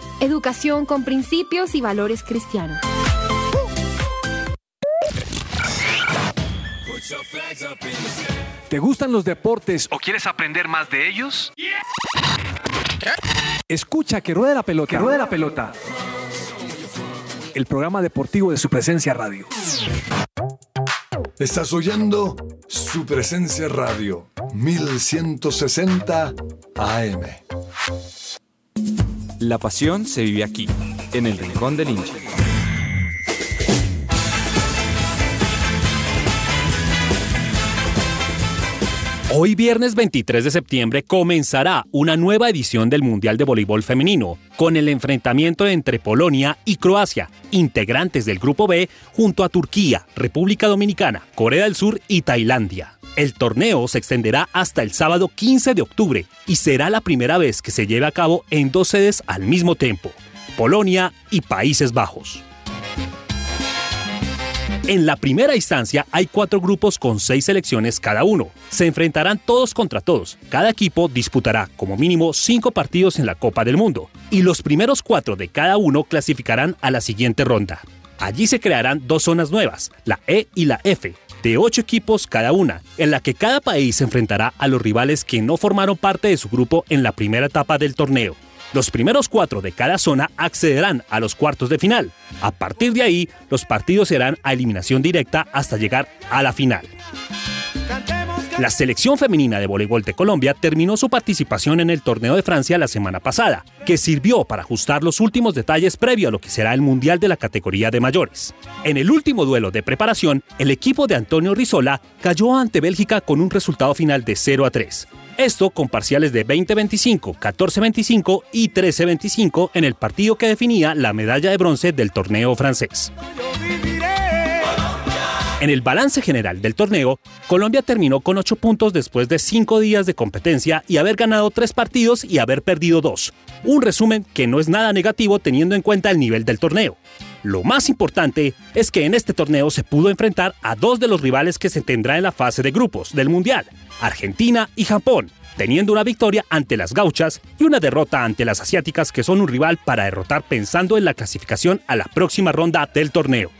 [SPEAKER 21] Educación con principios y valores cristianos.
[SPEAKER 3] ¿Te gustan los deportes o quieres aprender más de ellos? Escucha que ruede la pelota.
[SPEAKER 17] Que ruede la pelota.
[SPEAKER 3] El programa deportivo de su presencia radio.
[SPEAKER 11] Estás oyendo su presencia radio 1160 AM.
[SPEAKER 22] La pasión se vive aquí, en el rincón del hincha.
[SPEAKER 23] Hoy viernes 23 de septiembre comenzará una nueva edición del Mundial de Voleibol Femenino, con el enfrentamiento entre Polonia y Croacia, integrantes del Grupo B, junto a Turquía, República Dominicana, Corea del Sur y Tailandia. El torneo se extenderá hasta el sábado 15 de octubre y será la primera vez que se lleve a cabo en dos sedes al mismo tiempo, Polonia y Países Bajos. En la primera instancia hay cuatro grupos con seis selecciones cada uno. Se enfrentarán todos contra todos. Cada equipo disputará como mínimo cinco partidos en la Copa del Mundo y los primeros cuatro de cada uno clasificarán a la siguiente ronda. Allí se crearán dos zonas nuevas, la E y la F, de ocho equipos cada una, en la que cada país se enfrentará a los rivales que no formaron parte de su grupo en la primera etapa del torneo. Los primeros cuatro de cada zona accederán a los cuartos de final. A partir de ahí, los partidos serán a eliminación directa hasta llegar a la final. La selección femenina de voleibol de Colombia terminó su participación en el torneo de Francia la semana pasada, que sirvió para ajustar los últimos detalles previo a lo que será el Mundial de la categoría de mayores. En el último duelo de preparación, el equipo de Antonio Rizola cayó ante Bélgica con un resultado final de 0 a 3. Esto con parciales de 20-25, 14-25 y 13-25 en el partido que definía la medalla de bronce del torneo francés. En el balance general del torneo, Colombia terminó con 8 puntos después de 5 días de competencia y haber ganado 3 partidos y haber perdido 2. Un resumen que no es nada negativo teniendo en cuenta el nivel del torneo. Lo más importante es que en este torneo se pudo enfrentar a dos de los rivales que se tendrá en la fase de grupos del Mundial, Argentina y Japón, teniendo una victoria ante las gauchas y una derrota ante las asiáticas que son un rival para derrotar pensando en la clasificación a la próxima ronda del torneo.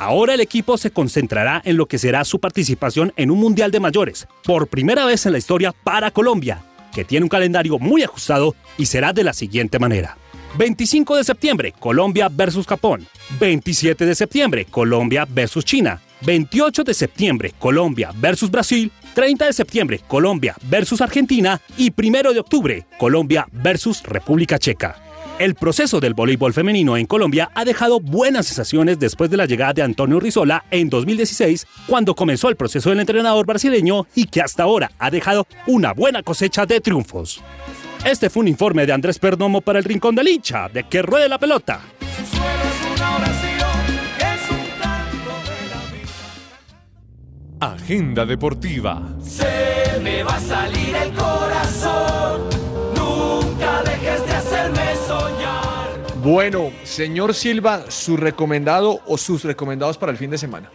[SPEAKER 23] Ahora el equipo se concentrará en lo que será su participación en un Mundial de Mayores, por primera vez en la historia para Colombia, que tiene un calendario muy ajustado y será de la siguiente manera. 25 de septiembre, Colombia versus Japón. 27 de septiembre, Colombia versus China. 28 de septiembre, Colombia versus Brasil. 30 de septiembre, Colombia versus Argentina. Y 1 de octubre, Colombia versus República Checa. El proceso del voleibol femenino en Colombia ha dejado buenas sensaciones después de la llegada de Antonio Rizola en 2016, cuando comenzó el proceso del entrenador brasileño y que hasta ahora ha dejado una buena cosecha de triunfos. Este fue un informe de Andrés Perdomo para el Rincón del Hincha, de que ruede la pelota.
[SPEAKER 15] Agenda deportiva.
[SPEAKER 9] Se me va a salir el corazón.
[SPEAKER 4] Bueno, señor Silva, su recomendado o sus recomendados para el fin de semana.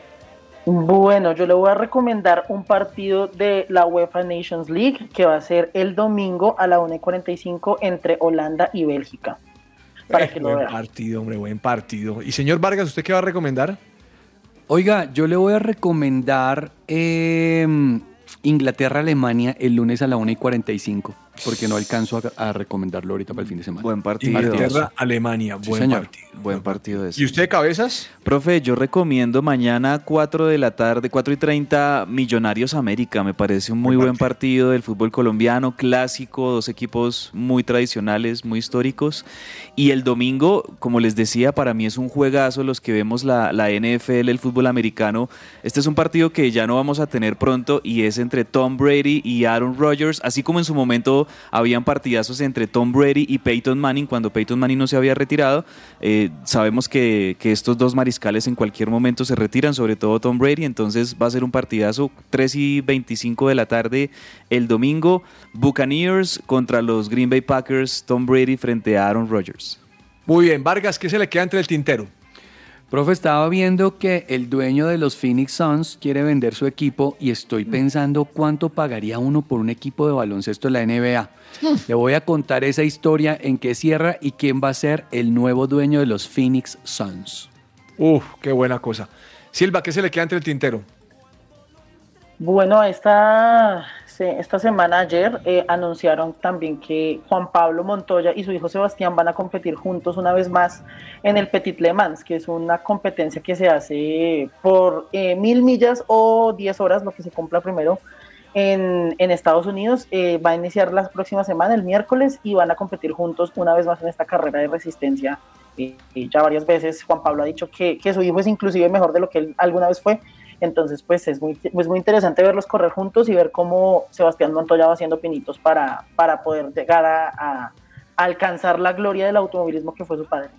[SPEAKER 8] Bueno, yo le voy a recomendar un partido de la UEFA Nations League que va a ser el domingo a la 1.45 entre Holanda y Bélgica. Para
[SPEAKER 4] Eh,
[SPEAKER 8] que lo
[SPEAKER 4] buen
[SPEAKER 8] vea.
[SPEAKER 4] partido, hombre, buen partido. Y señor Vargas, ¿usted qué va a recomendar?
[SPEAKER 5] Oiga, yo le voy a recomendar eh, Inglaterra-Alemania el lunes a la 1 y 45. Porque no alcanzo a, a recomendarlo ahorita para el fin de semana.
[SPEAKER 7] Buen partido.
[SPEAKER 4] Inglaterra, Alemania,
[SPEAKER 5] Sí,
[SPEAKER 4] buen
[SPEAKER 5] señor.
[SPEAKER 4] partido.
[SPEAKER 7] Buen partido ese.
[SPEAKER 4] ¿Y usted, Cabezas?
[SPEAKER 7] Profe, yo recomiendo mañana 4 de la tarde, 4 y 30, Millonarios América. Me parece un muy buen partido del fútbol colombiano, clásico, dos equipos muy tradicionales, muy históricos. Y el domingo, como les decía, para mí es un juegazo los que vemos la, la NFL, el fútbol americano. Este es un partido que ya no vamos a tener pronto y es entre Tom Brady y Aaron Rodgers, así como en su momento habían partidazos entre Tom Brady y Peyton Manning cuando Peyton Manning no se había retirado. Eh, sabemos que, que estos dos mariscales en cualquier momento se retiran, sobre todo Tom Brady, entonces va a ser un partidazo 3 y 25 de la tarde el domingo. Buccaneers contra los Green Bay Packers, Tom Brady frente a Aaron Rodgers.
[SPEAKER 4] Muy bien, Vargas, ¿qué se le queda entre el tintero?
[SPEAKER 5] Profe, estaba viendo que el dueño de los Phoenix Suns quiere vender su equipo y estoy pensando cuánto pagaría uno por un equipo de baloncesto de la NBA. Le voy a contar esa historia en qué cierra y quién va a ser el nuevo dueño de los Phoenix Suns.
[SPEAKER 4] Uf, qué buena cosa. Silva, ¿qué se le queda entre el tintero?
[SPEAKER 8] Bueno, esta, se- esta semana ayer eh, anunciaron también que Juan Pablo Montoya y su hijo Sebastián van a competir juntos una vez más en el Petit Le Mans, que es una competencia que se hace por eh, mil millas o 10 horas, lo que se cumpla primero en, en Estados Unidos. Eh, va a iniciar la próxima semana, el miércoles, y van a competir juntos una vez más en esta carrera de resistencia. Eh, eh, ya varias veces Juan Pablo ha dicho que, que su hijo es inclusive mejor de lo que él alguna vez fue. Entonces, pues es muy, es muy interesante verlos correr juntos y ver cómo Sebastián Montoya va haciendo pinitos para, para poder llegar a, alcanzar la gloria del automovilismo que fue su padre.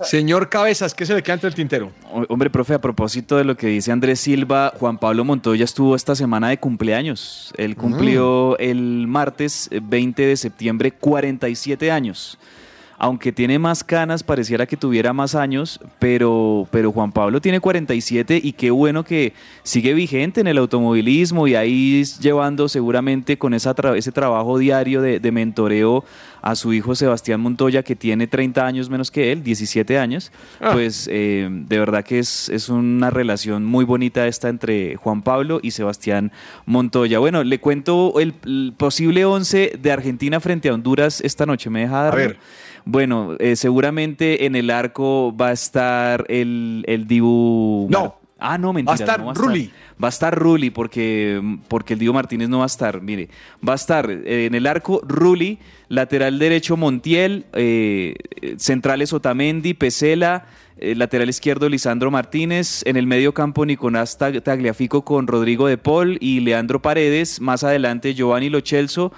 [SPEAKER 4] Señor Cabezas, ¿qué se le queda entre el tintero?
[SPEAKER 7] Hombre, profe, a propósito de lo que dice Andrés Silva, Juan Pablo Montoya estuvo esta semana de cumpleaños. Él cumplió el martes eh, 20 de septiembre 47 años. Aunque tiene más canas, pareciera que tuviera más años, pero, pero Juan Pablo tiene 47 y qué bueno que sigue vigente en el automovilismo y ahí llevando seguramente con esa tra- ese trabajo diario de, de mentoreo a su hijo Sebastián Montoya, que tiene 30 años menos que él, 17 años,
[SPEAKER 4] Ah.
[SPEAKER 7] pues eh, de verdad que es, es una relación muy bonita esta entre Juan Pablo y Sebastián Montoya. Bueno, le cuento el, el posible 11 de Argentina frente a Honduras esta noche, ¿me deja darlo?
[SPEAKER 4] ver.
[SPEAKER 7] Bueno, eh, seguramente en el arco va a estar el, el Dibu...
[SPEAKER 4] No.
[SPEAKER 7] Ah, no, mentira.
[SPEAKER 4] Va a estar
[SPEAKER 7] no
[SPEAKER 4] Rulli.
[SPEAKER 7] Va a estar Rulli porque, porque el Diego Martínez no va a estar. Mire, va a estar eh, en el arco Rulli, lateral derecho Montiel, eh, centrales Otamendi, Pesela, eh, lateral izquierdo Lisandro Martínez, en el medio campo Nicolás Tag- Tagliafico con Rodrigo de Paul y Leandro Paredes, más adelante Giovanni Lochelso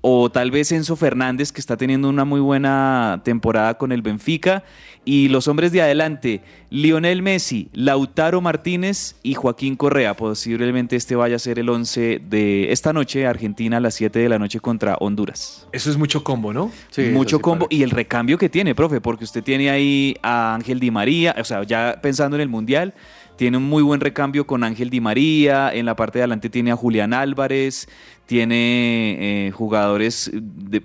[SPEAKER 7] o tal vez Enzo Fernández, que está teniendo una muy buena temporada con el Benfica. Y los hombres de adelante, Lionel Messi, Lautaro Martínez y Joaquín Correa. Posiblemente este vaya a ser el 11 de esta noche, Argentina a las 7 de la noche contra Honduras.
[SPEAKER 4] Eso es mucho combo, ¿no?
[SPEAKER 7] Mucho combo y el recambio que tiene, profe, porque usted tiene ahí a Ángel Di María, o sea, ya pensando en el Mundial, tiene un muy buen recambio con Ángel Di María, en la parte de adelante tiene a Julián Álvarez, tiene eh, jugadores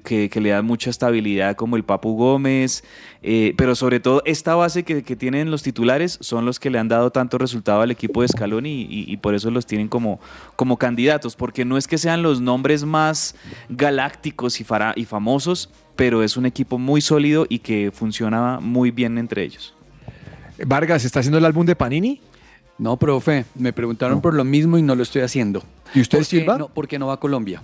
[SPEAKER 7] que, que le dan mucha estabilidad como el Papu Gómez, eh, pero sobre todo esta base que, que tienen los titulares son los que le han dado tanto resultado al equipo de Scaloni y, y- y por eso los tienen como, como candidatos, porque no es que sean los nombres más galácticos y, fara- y famosos, pero es un equipo muy sólido y que funciona muy bien entre ellos.
[SPEAKER 4] Vargas, ¿está haciendo el álbum de Panini?
[SPEAKER 5] No, profe, me preguntaron por lo mismo y no lo estoy haciendo.
[SPEAKER 4] ¿Y usted,
[SPEAKER 5] ¿Por qué
[SPEAKER 4] Silva?
[SPEAKER 5] No, porque no va a Colombia.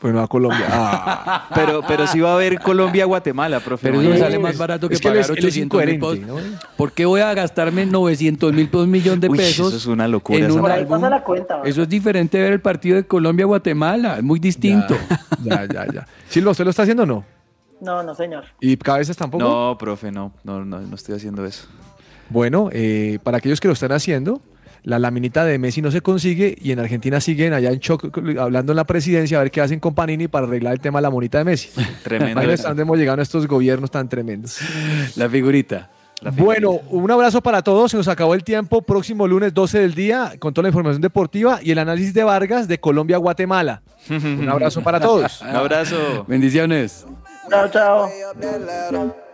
[SPEAKER 4] Pues no a Colombia. <laughs> Ah.
[SPEAKER 7] Pero, pero sí va a haber Colombia-Guatemala, profe.
[SPEAKER 5] Pero eso me sale más barato que
[SPEAKER 4] es que
[SPEAKER 5] pagar
[SPEAKER 4] es- él es
[SPEAKER 5] 800 mil pesos.
[SPEAKER 4] ¿no?
[SPEAKER 5] ¿Por qué voy a gastarme 900 mil pesos, un millón de
[SPEAKER 7] Uy,
[SPEAKER 5] pesos?
[SPEAKER 7] eso es una locura,
[SPEAKER 5] en un
[SPEAKER 8] Por ahí
[SPEAKER 5] álbum?
[SPEAKER 8] pasa la cuenta. ¿verdad?
[SPEAKER 5] Eso es diferente de ver el partido de Colombia-Guatemala, es muy distinto.
[SPEAKER 4] Ya, ya, ya. Silva, ¿usted lo está haciendo o no?
[SPEAKER 8] No, no, señor.
[SPEAKER 4] ¿Y Cabezas tampoco?
[SPEAKER 7] No, profe, no, no, no, no estoy haciendo eso.
[SPEAKER 4] Bueno, eh, para aquellos que lo están haciendo, la laminita de Messi no se consigue y en Argentina siguen allá en shock hablando en la presidencia a ver qué hacen con Panini para arreglar el tema de la monita de Messi. <laughs>
[SPEAKER 7] Tremendo.
[SPEAKER 4] A dónde hemos llegado en estos gobiernos tan tremendos.
[SPEAKER 5] La figurita.
[SPEAKER 4] Bueno, un abrazo para todos. Se nos acabó el tiempo. Próximo lunes 12 del día con toda la información deportiva y el análisis de Vargas de Colombia-Guatemala. Un abrazo para todos. <laughs>
[SPEAKER 7] Un abrazo.
[SPEAKER 5] Bendiciones.
[SPEAKER 8] Chao, chao.